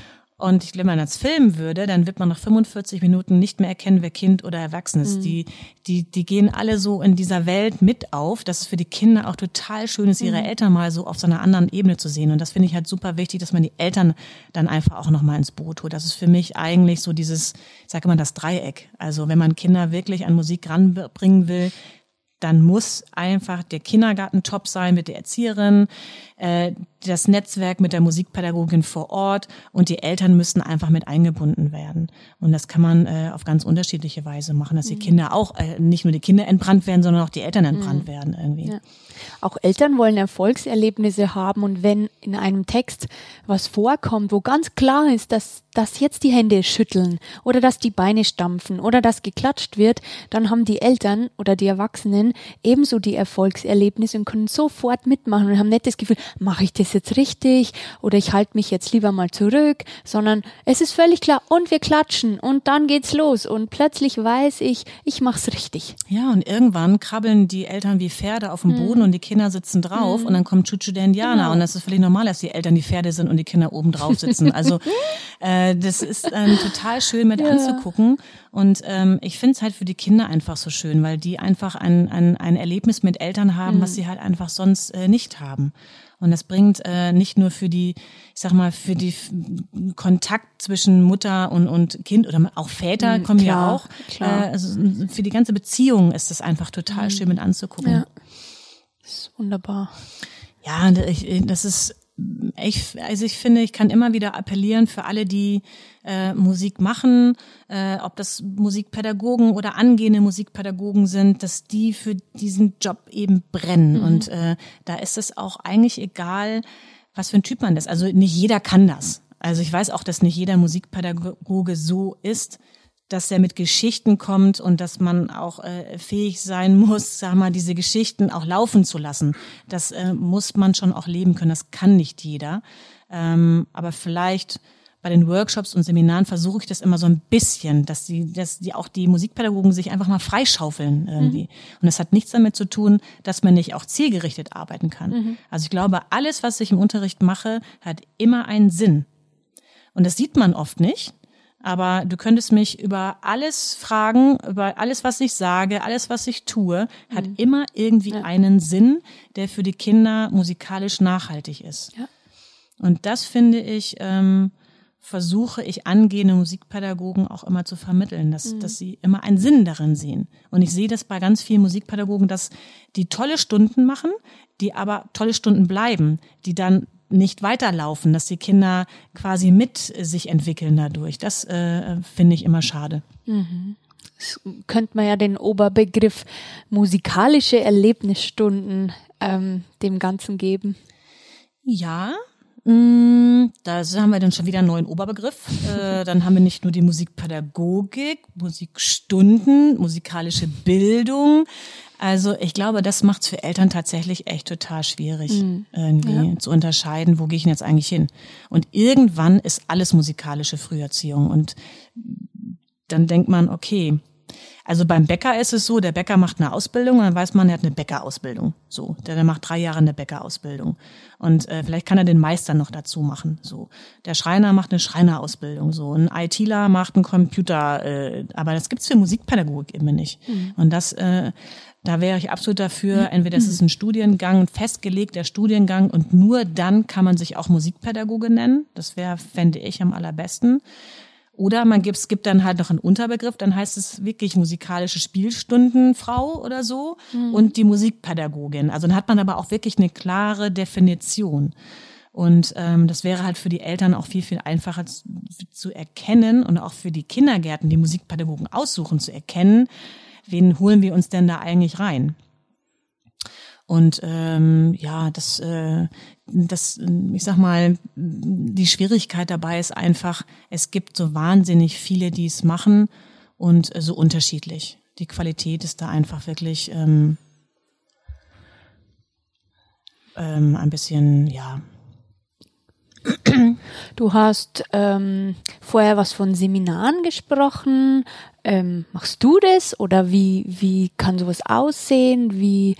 Und ich, wenn man das filmen würde, dann wird man nach 45 Minuten nicht mehr erkennen, wer Kind oder Erwachsen ist. Mhm. Die, die, die gehen alle so in dieser Welt mit auf, dass es für die Kinder auch total schön ist, ihre mhm. Eltern mal so auf so einer anderen Ebene zu sehen. Und das finde ich halt super wichtig, dass man die Eltern dann einfach auch nochmal ins Boot holt. Das ist für mich eigentlich so dieses, ich sage immer, das Dreieck. Also wenn man Kinder wirklich an Musik ranbringen will, dann muss einfach der Kindergarten top sein mit der Erzieherin, äh, das Netzwerk mit der Musikpädagogin vor Ort und die Eltern müssen einfach mit eingebunden werden. Und das kann man äh, auf ganz unterschiedliche Weise machen, dass die mhm. Kinder auch, äh, nicht nur die Kinder entbrannt werden, sondern auch die Eltern entbrannt mhm. werden irgendwie. Ja. Auch Eltern wollen Erfolgserlebnisse haben und wenn in einem Text was vorkommt, wo ganz klar ist, dass, dass jetzt die Hände schütteln oder dass die Beine stampfen oder dass geklatscht wird, dann haben die Eltern oder die Erwachsenen ebenso die Erfolgserlebnisse und können sofort mitmachen und haben nicht das Gefühl, mache ich das jetzt richtig oder ich halte mich jetzt lieber mal zurück, sondern es ist völlig klar und wir klatschen und dann geht's los und plötzlich weiß ich, ich mach's richtig. Ja, und irgendwann krabbeln die Eltern wie Pferde auf dem Boden mhm. und die Kinder sitzen drauf mhm. und dann kommt Chuchu der Indianer genau. und das ist völlig normal, dass die Eltern die Pferde sind und die Kinder oben drauf sitzen. Also äh, das ist ähm, total schön mit ja. anzugucken und ähm, ich finde es halt für die Kinder einfach so schön, weil die einfach ein, ein, ein Erlebnis mit Eltern haben, mhm. was sie halt einfach sonst äh, nicht haben. Und das bringt äh, nicht nur für die, ich sag mal, für die Kontakt zwischen Mutter und, und Kind oder auch Väter mhm, kommen klar, ja auch. Klar. Äh, also für die ganze Beziehung ist das einfach total mhm. schön mit anzugucken. Ja. Das ist wunderbar. Ja, das ist ich, also ich finde, ich kann immer wieder appellieren für alle, die äh, Musik machen, äh, ob das Musikpädagogen oder angehende Musikpädagogen sind, dass die für diesen Job eben brennen. Mhm. Und äh, da ist es auch eigentlich egal, was für ein Typ man ist. Also nicht jeder kann das. Also ich weiß auch, dass nicht jeder Musikpädagoge so ist dass er mit Geschichten kommt und dass man auch äh, fähig sein muss, sag mal, diese Geschichten auch laufen zu lassen. Das äh, muss man schon auch leben können. Das kann nicht jeder. Ähm, aber vielleicht bei den Workshops und Seminaren versuche ich das immer so ein bisschen, dass die, dass die auch die Musikpädagogen sich einfach mal freischaufeln irgendwie. Mhm. Und das hat nichts damit zu tun, dass man nicht auch zielgerichtet arbeiten kann. Mhm. Also ich glaube, alles, was ich im Unterricht mache, hat immer einen Sinn. Und das sieht man oft nicht. Aber du könntest mich über alles fragen, über alles, was ich sage, alles, was ich tue, hat mhm. immer irgendwie ja. einen Sinn, der für die Kinder musikalisch nachhaltig ist. Ja. Und das finde ich, ähm, versuche ich angehende Musikpädagogen auch immer zu vermitteln, dass, mhm. dass sie immer einen Sinn darin sehen. Und ich sehe das bei ganz vielen Musikpädagogen, dass die tolle Stunden machen, die aber tolle Stunden bleiben, die dann nicht weiterlaufen, dass die Kinder quasi mit sich entwickeln dadurch. Das äh, finde ich immer schade. Mhm. Das könnte man ja den Oberbegriff musikalische Erlebnisstunden ähm, dem Ganzen geben. Ja, Mm, da haben wir dann schon wieder einen neuen Oberbegriff. Äh, dann haben wir nicht nur die Musikpädagogik, Musikstunden, musikalische Bildung. Also ich glaube, das macht es für Eltern tatsächlich echt total schwierig, mhm. irgendwie ja. zu unterscheiden, wo gehe ich denn jetzt eigentlich hin. Und irgendwann ist alles musikalische Früherziehung. Und dann denkt man, okay, also beim Bäcker ist es so, der Bäcker macht eine Ausbildung und dann weiß man, er hat eine Bäckerausbildung. So, der, der macht drei Jahre eine Bäckerausbildung. Und äh, vielleicht kann er den Meister noch dazu machen. So, der Schreiner macht eine Schreinerausbildung. So, ein ITler macht einen Computer. Äh, aber das gibt's für Musikpädagogik immer nicht. Mhm. Und das äh, da wäre ich absolut dafür, entweder es ist ein Studiengang, ein festgelegter Studiengang und nur dann kann man sich auch Musikpädagoge nennen. Das wäre, fände ich, am allerbesten. Oder man gibt, es gibt dann halt noch einen Unterbegriff, dann heißt es wirklich musikalische Spielstundenfrau oder so mhm. und die Musikpädagogin. Also dann hat man aber auch wirklich eine klare Definition. Und ähm, das wäre halt für die Eltern auch viel, viel einfacher zu, zu erkennen und auch für die Kindergärten, die Musikpädagogen aussuchen, zu erkennen, wen holen wir uns denn da eigentlich rein. Und ähm, ja, das, äh, das, ich sag mal, die Schwierigkeit dabei ist einfach, es gibt so wahnsinnig viele, die es machen und äh, so unterschiedlich. Die Qualität ist da einfach wirklich ähm, ähm, ein bisschen, ja. Du hast ähm, vorher was von Seminaren gesprochen. Ähm, machst du das oder wie, wie kann sowas aussehen? Wie,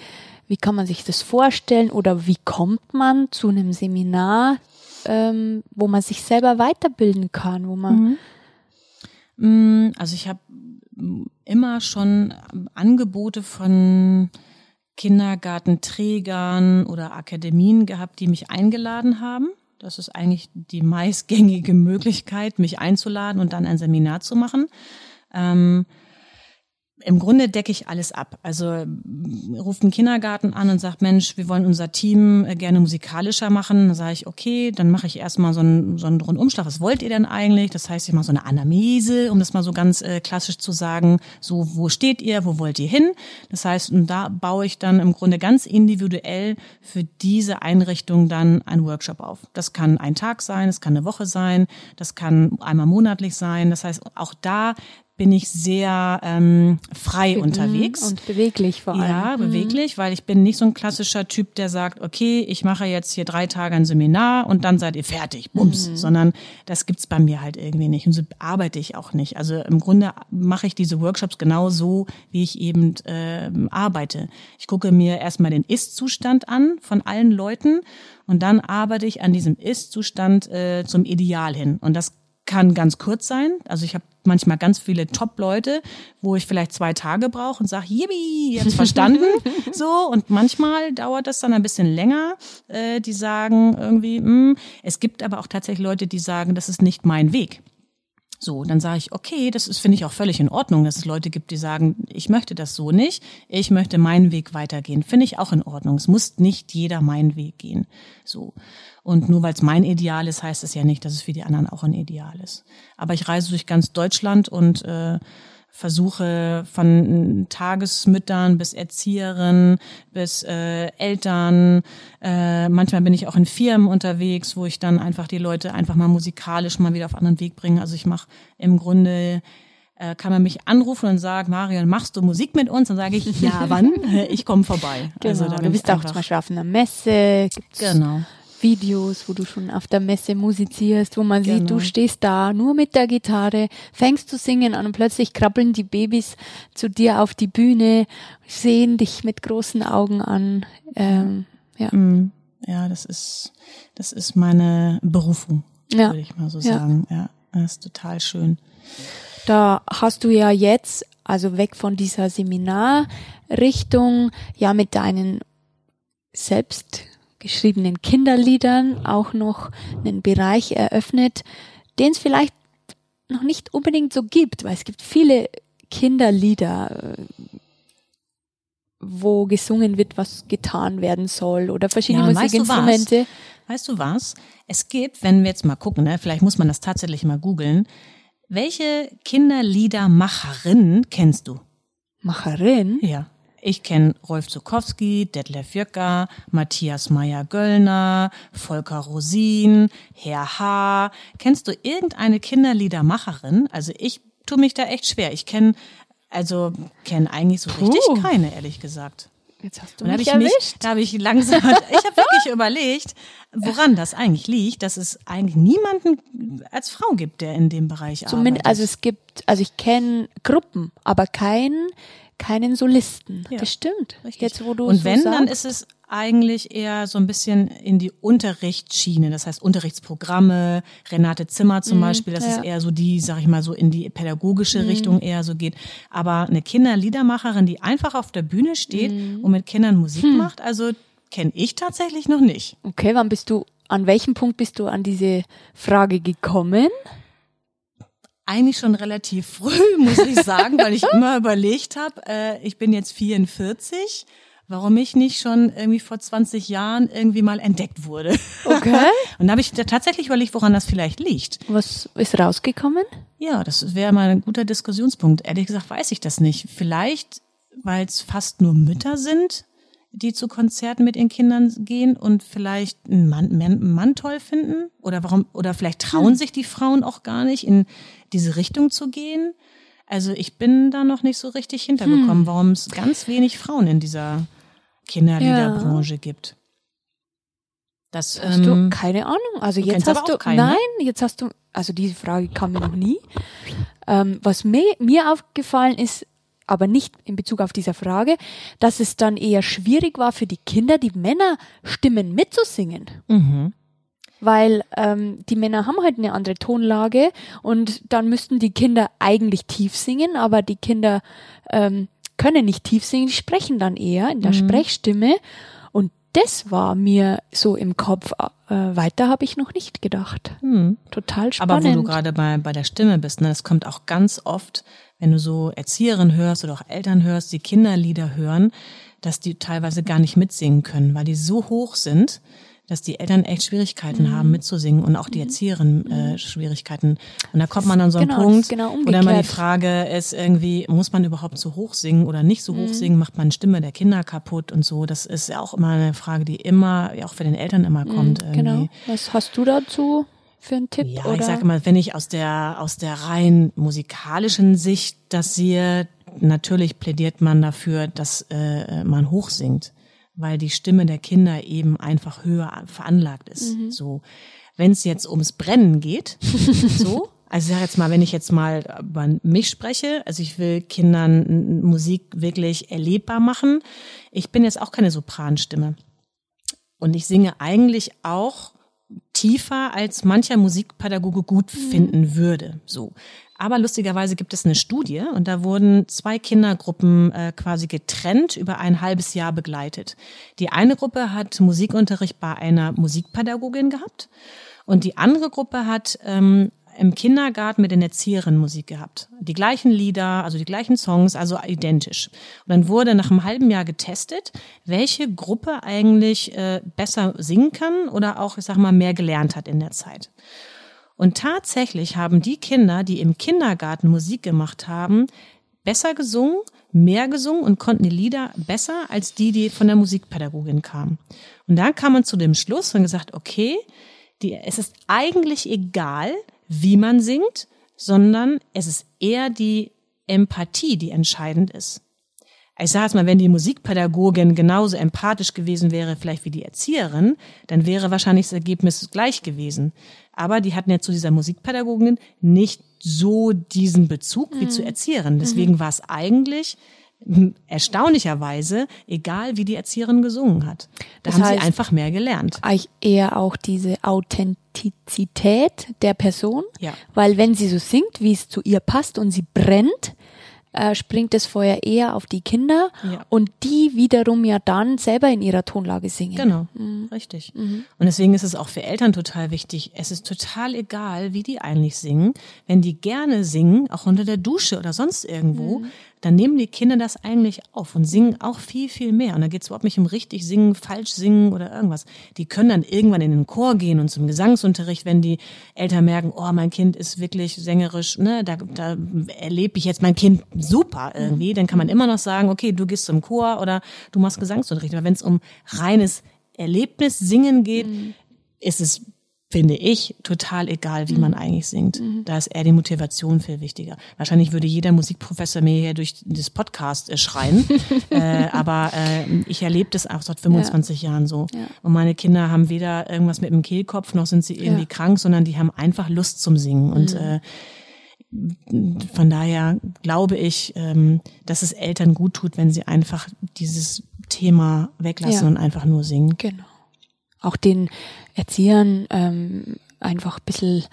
wie kann man sich das vorstellen oder wie kommt man zu einem Seminar, ähm, wo man sich selber weiterbilden kann, wo man mhm. Mm, also ich habe immer schon Angebote von Kindergartenträgern oder Akademien gehabt, die mich eingeladen haben. Das ist eigentlich die meistgängige Möglichkeit, mich einzuladen und dann ein Seminar zu machen. Ähm, im Grunde decke ich alles ab. Also ruft ein Kindergarten an und sagt, Mensch, wir wollen unser Team äh, gerne musikalischer machen. Dann sage ich, okay, dann mache ich erstmal so einen, so einen Rundumschlag. Was wollt ihr denn eigentlich? Das heißt, ich mache so eine Anamnese, um das mal so ganz äh, klassisch zu sagen. So, wo steht ihr? Wo wollt ihr hin? Das heißt, und da baue ich dann im Grunde ganz individuell für diese Einrichtung dann einen Workshop auf. Das kann ein Tag sein, das kann eine Woche sein, das kann einmal monatlich sein. Das heißt, auch da bin ich sehr ähm, frei mhm. unterwegs. Und beweglich vor allem. Ja, mhm. beweglich, weil ich bin nicht so ein klassischer Typ, der sagt, okay, ich mache jetzt hier drei Tage ein Seminar und dann seid ihr fertig, bums. Mhm. Sondern das gibt's bei mir halt irgendwie nicht. Und so arbeite ich auch nicht. Also im Grunde mache ich diese Workshops genau so, wie ich eben äh, arbeite. Ich gucke mir erstmal den Ist-Zustand an von allen Leuten und dann arbeite ich an diesem Ist-Zustand äh, zum Ideal hin. Und das kann ganz kurz sein. Also ich habe manchmal ganz viele Top-Leute, wo ich vielleicht zwei Tage brauche und sage, yippie, jetzt verstanden. so und manchmal dauert das dann ein bisschen länger. Äh, die sagen irgendwie, mh. Hm. es gibt aber auch tatsächlich Leute, die sagen, das ist nicht mein Weg. So, dann sage ich, okay, das ist finde ich auch völlig in Ordnung, dass es Leute gibt, die sagen, ich möchte das so nicht, ich möchte meinen Weg weitergehen. Finde ich auch in Ordnung. Es muss nicht jeder meinen Weg gehen. So. Und nur weil es mein Ideal ist, heißt es ja nicht, dass es für die anderen auch ein Ideal ist. Aber ich reise durch ganz Deutschland und äh, versuche von Tagesmüttern bis Erzieherinnen bis äh, Eltern. Äh, manchmal bin ich auch in Firmen unterwegs, wo ich dann einfach die Leute einfach mal musikalisch mal wieder auf einen anderen Weg bringe. Also ich mache im Grunde äh, kann man mich anrufen und sagen, Marion, machst du Musik mit uns? Dann sage ich, ja, wann? ich komme vorbei. Genau. Also, du bist auch zum Beispiel auf einer Messe. Gibt's genau. Videos, wo du schon auf der Messe musizierst, wo man genau. sieht, du genau. stehst da nur mit der Gitarre, fängst zu singen an und plötzlich krabbeln die Babys zu dir auf die Bühne, sehen dich mit großen Augen an. Ähm, ja. Mm, ja, das ist, das ist meine Berufung, ja. würde ich mal so sagen. Ja. ja, das ist total schön. Da hast du ja jetzt, also weg von dieser Seminarrichtung, ja mit deinen selbst geschriebenen Kinderliedern auch noch einen Bereich eröffnet, den es vielleicht noch nicht unbedingt so gibt, weil es gibt viele Kinderlieder, wo gesungen wird, was getan werden soll oder verschiedene ja, Musikinstrumente. Weißt du, weißt du was? Es gibt, wenn wir jetzt mal gucken, ne, vielleicht muss man das tatsächlich mal googeln, welche Kinderliedermacherin kennst du? Macherin? Ja. Ich kenne Rolf Zukowski, Detlef Jöcker, Matthias Meyer-Göllner, Volker Rosin, Herr H. Kennst du irgendeine Kinderliedermacherin? Also ich tue mich da echt schwer. Ich kenne also kenne eigentlich so richtig Puh. keine, ehrlich gesagt. Jetzt hast du mich erwischt. Mich, da habe ich langsam, ich habe wirklich überlegt, woran das eigentlich liegt, dass es eigentlich niemanden als Frau gibt, der in dem Bereich Zumindest, arbeitet. Also es gibt, also ich kenne Gruppen, aber keinen, keinen Solisten. Ja, das stimmt. Richtig. Jetzt, wo du Und so wenn, sagst. dann ist es eigentlich eher so ein bisschen in die Unterrichtsschiene, das heißt Unterrichtsprogramme, Renate Zimmer zum mhm, Beispiel, das ja. ist eher so die, sag ich mal, so in die pädagogische mhm. Richtung eher so geht. Aber eine Kinderliedermacherin, die einfach auf der Bühne steht mhm. und mit Kindern Musik hm. macht, also kenne ich tatsächlich noch nicht. Okay, wann bist du, an welchem Punkt bist du an diese Frage gekommen? Eigentlich schon relativ früh, muss ich sagen, weil ich immer überlegt habe, äh, ich bin jetzt 44 warum ich nicht schon irgendwie vor 20 Jahren irgendwie mal entdeckt wurde. Okay. Und da habe ich tatsächlich überlegt, woran das vielleicht liegt. Was ist rausgekommen? Ja, das wäre mal ein guter Diskussionspunkt. Ehrlich gesagt weiß ich das nicht. Vielleicht, weil es fast nur Mütter sind, die zu Konzerten mit ihren Kindern gehen und vielleicht einen Mann, einen Mann toll finden? Oder warum, oder vielleicht trauen hm. sich die Frauen auch gar nicht, in diese Richtung zu gehen? Also ich bin da noch nicht so richtig hintergekommen, hm. warum es ganz wenig Frauen in dieser Kinderliederbranche ja. gibt. Das hast ähm, du keine Ahnung. Also jetzt hast du keinen, nein, jetzt hast du also diese Frage kam mir noch nie. Ähm, was mir, mir aufgefallen ist, aber nicht in Bezug auf diese Frage, dass es dann eher schwierig war für die Kinder, die Männerstimmen mitzusingen. Mhm. Weil ähm, die Männer haben halt eine andere Tonlage und dann müssten die Kinder eigentlich tief singen, aber die Kinder ähm, können nicht tief singen, die sprechen dann eher in der mhm. Sprechstimme. Das war mir so im Kopf. Äh, weiter habe ich noch nicht gedacht. Mhm. Total spannend. Aber wo du gerade bei, bei der Stimme bist, ne, das kommt auch ganz oft, wenn du so Erzieherinnen hörst oder auch Eltern hörst, die Kinderlieder hören, dass die teilweise gar nicht mitsingen können, weil die so hoch sind, dass die Eltern echt Schwierigkeiten mhm. haben mitzusingen und auch die mhm. Erzieherinnen äh, Schwierigkeiten. Und da kommt man an so einen genau, Punkt, genau wo dann mal die Frage ist irgendwie, muss man überhaupt so hoch singen oder nicht so hoch mhm. singen? Macht man Stimme der Kinder kaputt und so? Das ist ja auch immer eine Frage, die immer, auch für den Eltern immer mhm, kommt. Irgendwie. Genau. Was hast du dazu? für einen Tipp? Ja, oder? ich sage mal, wenn ich aus der aus der rein musikalischen Sicht das sehe, natürlich plädiert man dafür, dass äh, man hoch singt weil die Stimme der Kinder eben einfach höher veranlagt ist. Mhm. So, wenn es jetzt ums Brennen geht, so, also ich sag jetzt mal, wenn ich jetzt mal über mich spreche, also ich will Kindern Musik wirklich erlebbar machen. Ich bin jetzt auch keine Sopranstimme. Und ich singe eigentlich auch tiefer, als mancher Musikpädagoge gut mhm. finden würde. So. Aber lustigerweise gibt es eine Studie und da wurden zwei Kindergruppen äh, quasi getrennt über ein halbes Jahr begleitet. Die eine Gruppe hat Musikunterricht bei einer Musikpädagogin gehabt und die andere Gruppe hat ähm, im Kindergarten mit den Erzieherinnen Musik gehabt. Die gleichen Lieder, also die gleichen Songs, also identisch. Und dann wurde nach einem halben Jahr getestet, welche Gruppe eigentlich äh, besser singen kann oder auch, ich sag mal, mehr gelernt hat in der Zeit. Und tatsächlich haben die Kinder, die im Kindergarten Musik gemacht haben, besser gesungen, mehr gesungen und konnten die Lieder besser als die, die von der Musikpädagogin kamen. Und da kam man zu dem Schluss und gesagt, okay, die, es ist eigentlich egal, wie man singt, sondern es ist eher die Empathie, die entscheidend ist. Ich sage jetzt mal, wenn die Musikpädagogin genauso empathisch gewesen wäre, vielleicht wie die Erzieherin, dann wäre wahrscheinlich das Ergebnis gleich gewesen. Aber die hatten ja zu dieser Musikpädagogin nicht so diesen Bezug wie mhm. zur Erzieherin. Deswegen mhm. war es eigentlich erstaunlicherweise egal, wie die Erzieherin gesungen hat. Da das haben heißt, sie einfach mehr gelernt. Eher auch diese Authentizität der Person, ja. weil wenn sie so singt, wie es zu ihr passt und sie brennt, äh, springt das Feuer eher auf die Kinder ja. und die wiederum ja dann selber in ihrer Tonlage singen. Genau, mhm. richtig. Mhm. Und deswegen ist es auch für Eltern total wichtig. Es ist total egal, wie die eigentlich singen. Wenn die gerne singen, auch unter der Dusche oder sonst irgendwo, mhm dann nehmen die Kinder das eigentlich auf und singen auch viel, viel mehr. Und da geht es überhaupt nicht um richtig singen, falsch singen oder irgendwas. Die können dann irgendwann in den Chor gehen und zum Gesangsunterricht, wenn die Eltern merken, oh, mein Kind ist wirklich sängerisch, ne, da, da erlebe ich jetzt mein Kind super irgendwie, dann kann man immer noch sagen, okay, du gehst zum Chor oder du machst Gesangsunterricht. Aber wenn es um reines Erlebnis, Singen geht, mhm. ist es finde ich, total egal, wie mhm. man eigentlich singt. Mhm. Da ist eher die Motivation viel wichtiger. Wahrscheinlich würde jeder Musikprofessor mir hier durch das Podcast äh, schreien, äh, aber äh, ich erlebe das auch seit 25 ja. Jahren so. Ja. Und meine Kinder haben weder irgendwas mit dem Kehlkopf, noch sind sie irgendwie ja. krank, sondern die haben einfach Lust zum Singen. Und mhm. äh, von daher glaube ich, ähm, dass es Eltern gut tut, wenn sie einfach dieses Thema weglassen und einfach nur singen. Genau. Auch den Erziehern ähm, einfach ein bisschen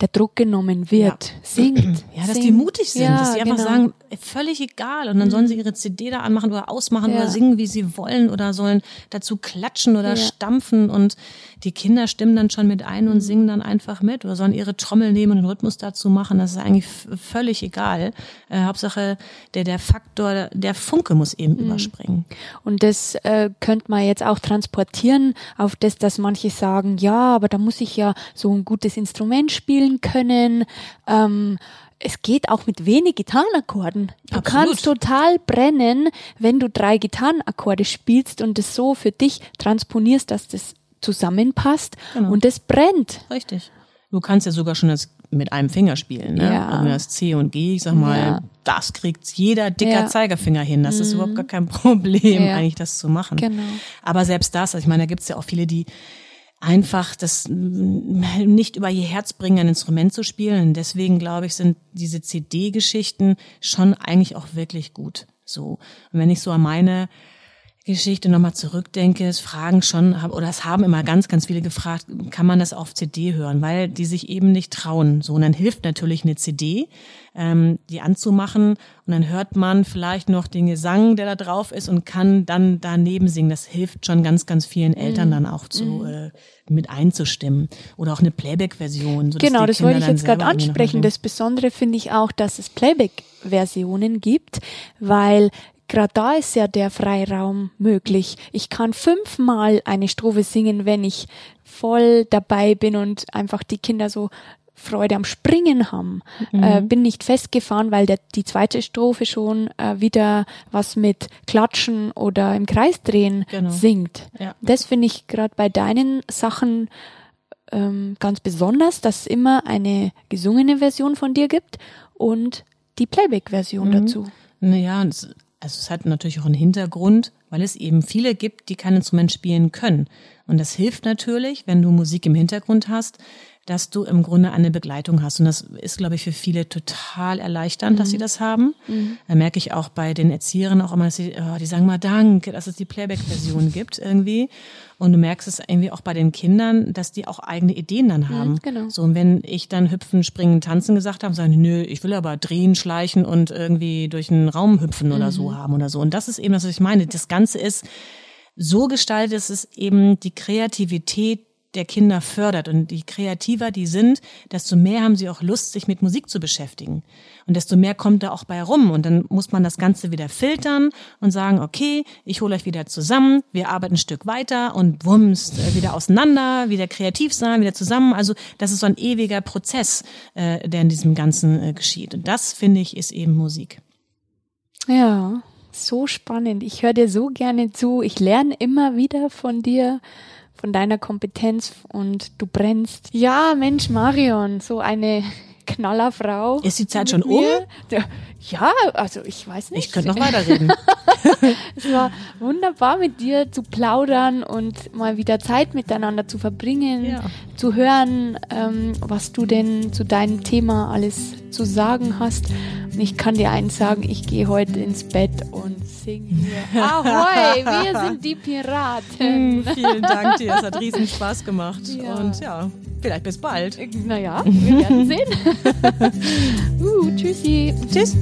der Druck genommen wird, ja. singt. Ja, dass singt. die mutig sind, ja, dass sie einfach genau. sagen, völlig egal. Und dann sollen sie ihre CD da anmachen oder ausmachen ja. oder singen, wie sie wollen oder sollen dazu klatschen oder stampfen und die Kinder stimmen dann schon mit ein und mhm. singen dann einfach mit oder sollen ihre Trommel nehmen und den Rhythmus dazu machen. Das ist eigentlich völlig egal. Äh, Hauptsache, der, der Faktor, der Funke muss eben mhm. überspringen. Und das äh, könnte man jetzt auch transportieren auf das, dass manche sagen, ja, aber da muss ich ja so ein gutes Instrument spielen können. Ähm, es geht auch mit wenig Gitarrenakkorden. Du Absolut. kannst total brennen, wenn du drei Gitarrenakkorde spielst und es so für dich transponierst, dass das zusammenpasst genau. und es brennt. Richtig. Du kannst ja sogar schon das mit einem Finger spielen, ne? Ja. Also das C und G, ich sag mal, ja. das kriegt jeder dicker ja. Zeigerfinger hin. Das mhm. ist überhaupt gar kein Problem, ja. eigentlich das zu machen. Genau. Aber selbst das, also ich meine, da gibt's ja auch viele, die einfach das nicht über ihr Herz bringen, ein Instrument zu spielen. Deswegen glaube ich, sind diese CD-Geschichten schon eigentlich auch wirklich gut. So. Und wenn ich so an meine Geschichte nochmal zurückdenke, es fragen schon, oder es haben immer ganz, ganz viele gefragt, kann man das auf CD hören, weil die sich eben nicht trauen. So, und dann hilft natürlich eine CD, ähm, die anzumachen und dann hört man vielleicht noch den Gesang, der da drauf ist und kann dann daneben singen. Das hilft schon ganz, ganz vielen Eltern mhm. dann auch zu, mhm. äh, mit einzustimmen. Oder auch eine Playback-Version. Genau, das wollte ich jetzt gerade ansprechen. Das Besondere finde ich auch, dass es Playback-Versionen gibt, weil gerade da ist ja der Freiraum möglich. Ich kann fünfmal eine Strophe singen, wenn ich voll dabei bin und einfach die Kinder so Freude am Springen haben. Mhm. Äh, bin nicht festgefahren, weil der, die zweite Strophe schon äh, wieder was mit Klatschen oder im Kreis drehen genau. singt. Ja. Das finde ich gerade bei deinen Sachen ähm, ganz besonders, dass es immer eine gesungene Version von dir gibt und die Playback-Version mhm. dazu. Naja, also es hat natürlich auch einen Hintergrund, weil es eben viele gibt, die kein Instrument spielen können. Und das hilft natürlich, wenn du Musik im Hintergrund hast, dass du im Grunde eine Begleitung hast. Und das ist, glaube ich, für viele total erleichternd, mhm. dass sie mhm. das haben. Mhm. Da merke ich auch bei den Erzieherinnen auch immer, dass sie, oh, die sagen mal Danke, dass es die Playback-Version gibt irgendwie. Und du merkst es irgendwie auch bei den Kindern, dass die auch eigene Ideen dann haben. Mhm, genau. So, und wenn ich dann hüpfen, springen, tanzen gesagt habe, sagen nö, ich will aber drehen, schleichen und irgendwie durch einen Raum hüpfen mhm. oder so mhm. haben oder so. Und das ist eben das, was ich meine. Das Ganze ist so gestaltet, dass es eben die Kreativität der Kinder fördert. Und je kreativer die sind, desto mehr haben sie auch Lust, sich mit Musik zu beschäftigen. Und desto mehr kommt da auch bei rum. Und dann muss man das Ganze wieder filtern und sagen, okay, ich hole euch wieder zusammen, wir arbeiten ein Stück weiter und wumms, äh, wieder auseinander, wieder kreativ sein, wieder zusammen. Also das ist so ein ewiger Prozess, äh, der in diesem Ganzen äh, geschieht. Und das, finde ich, ist eben Musik. Ja, so spannend. Ich höre dir so gerne zu. Ich lerne immer wieder von dir von deiner Kompetenz und du brennst. Ja, Mensch, Marion, so eine Knallerfrau. Ist die Zeit schon um? Ja, also ich weiß nicht. Ich könnte noch weiterreden. es war wunderbar mit dir zu plaudern und mal wieder Zeit miteinander zu verbringen, ja. zu hören, ähm, was du denn zu deinem Thema alles zu sagen hast. Und ich kann dir eins sagen, ich gehe heute ins Bett und singe hier. Ahoi, wir sind die Piraten. Hm, vielen Dank dir, es hat riesen Spaß gemacht. Ja. Und ja, vielleicht bis bald. Naja, wir werden sehen. uh, tschüssi. Tschüss.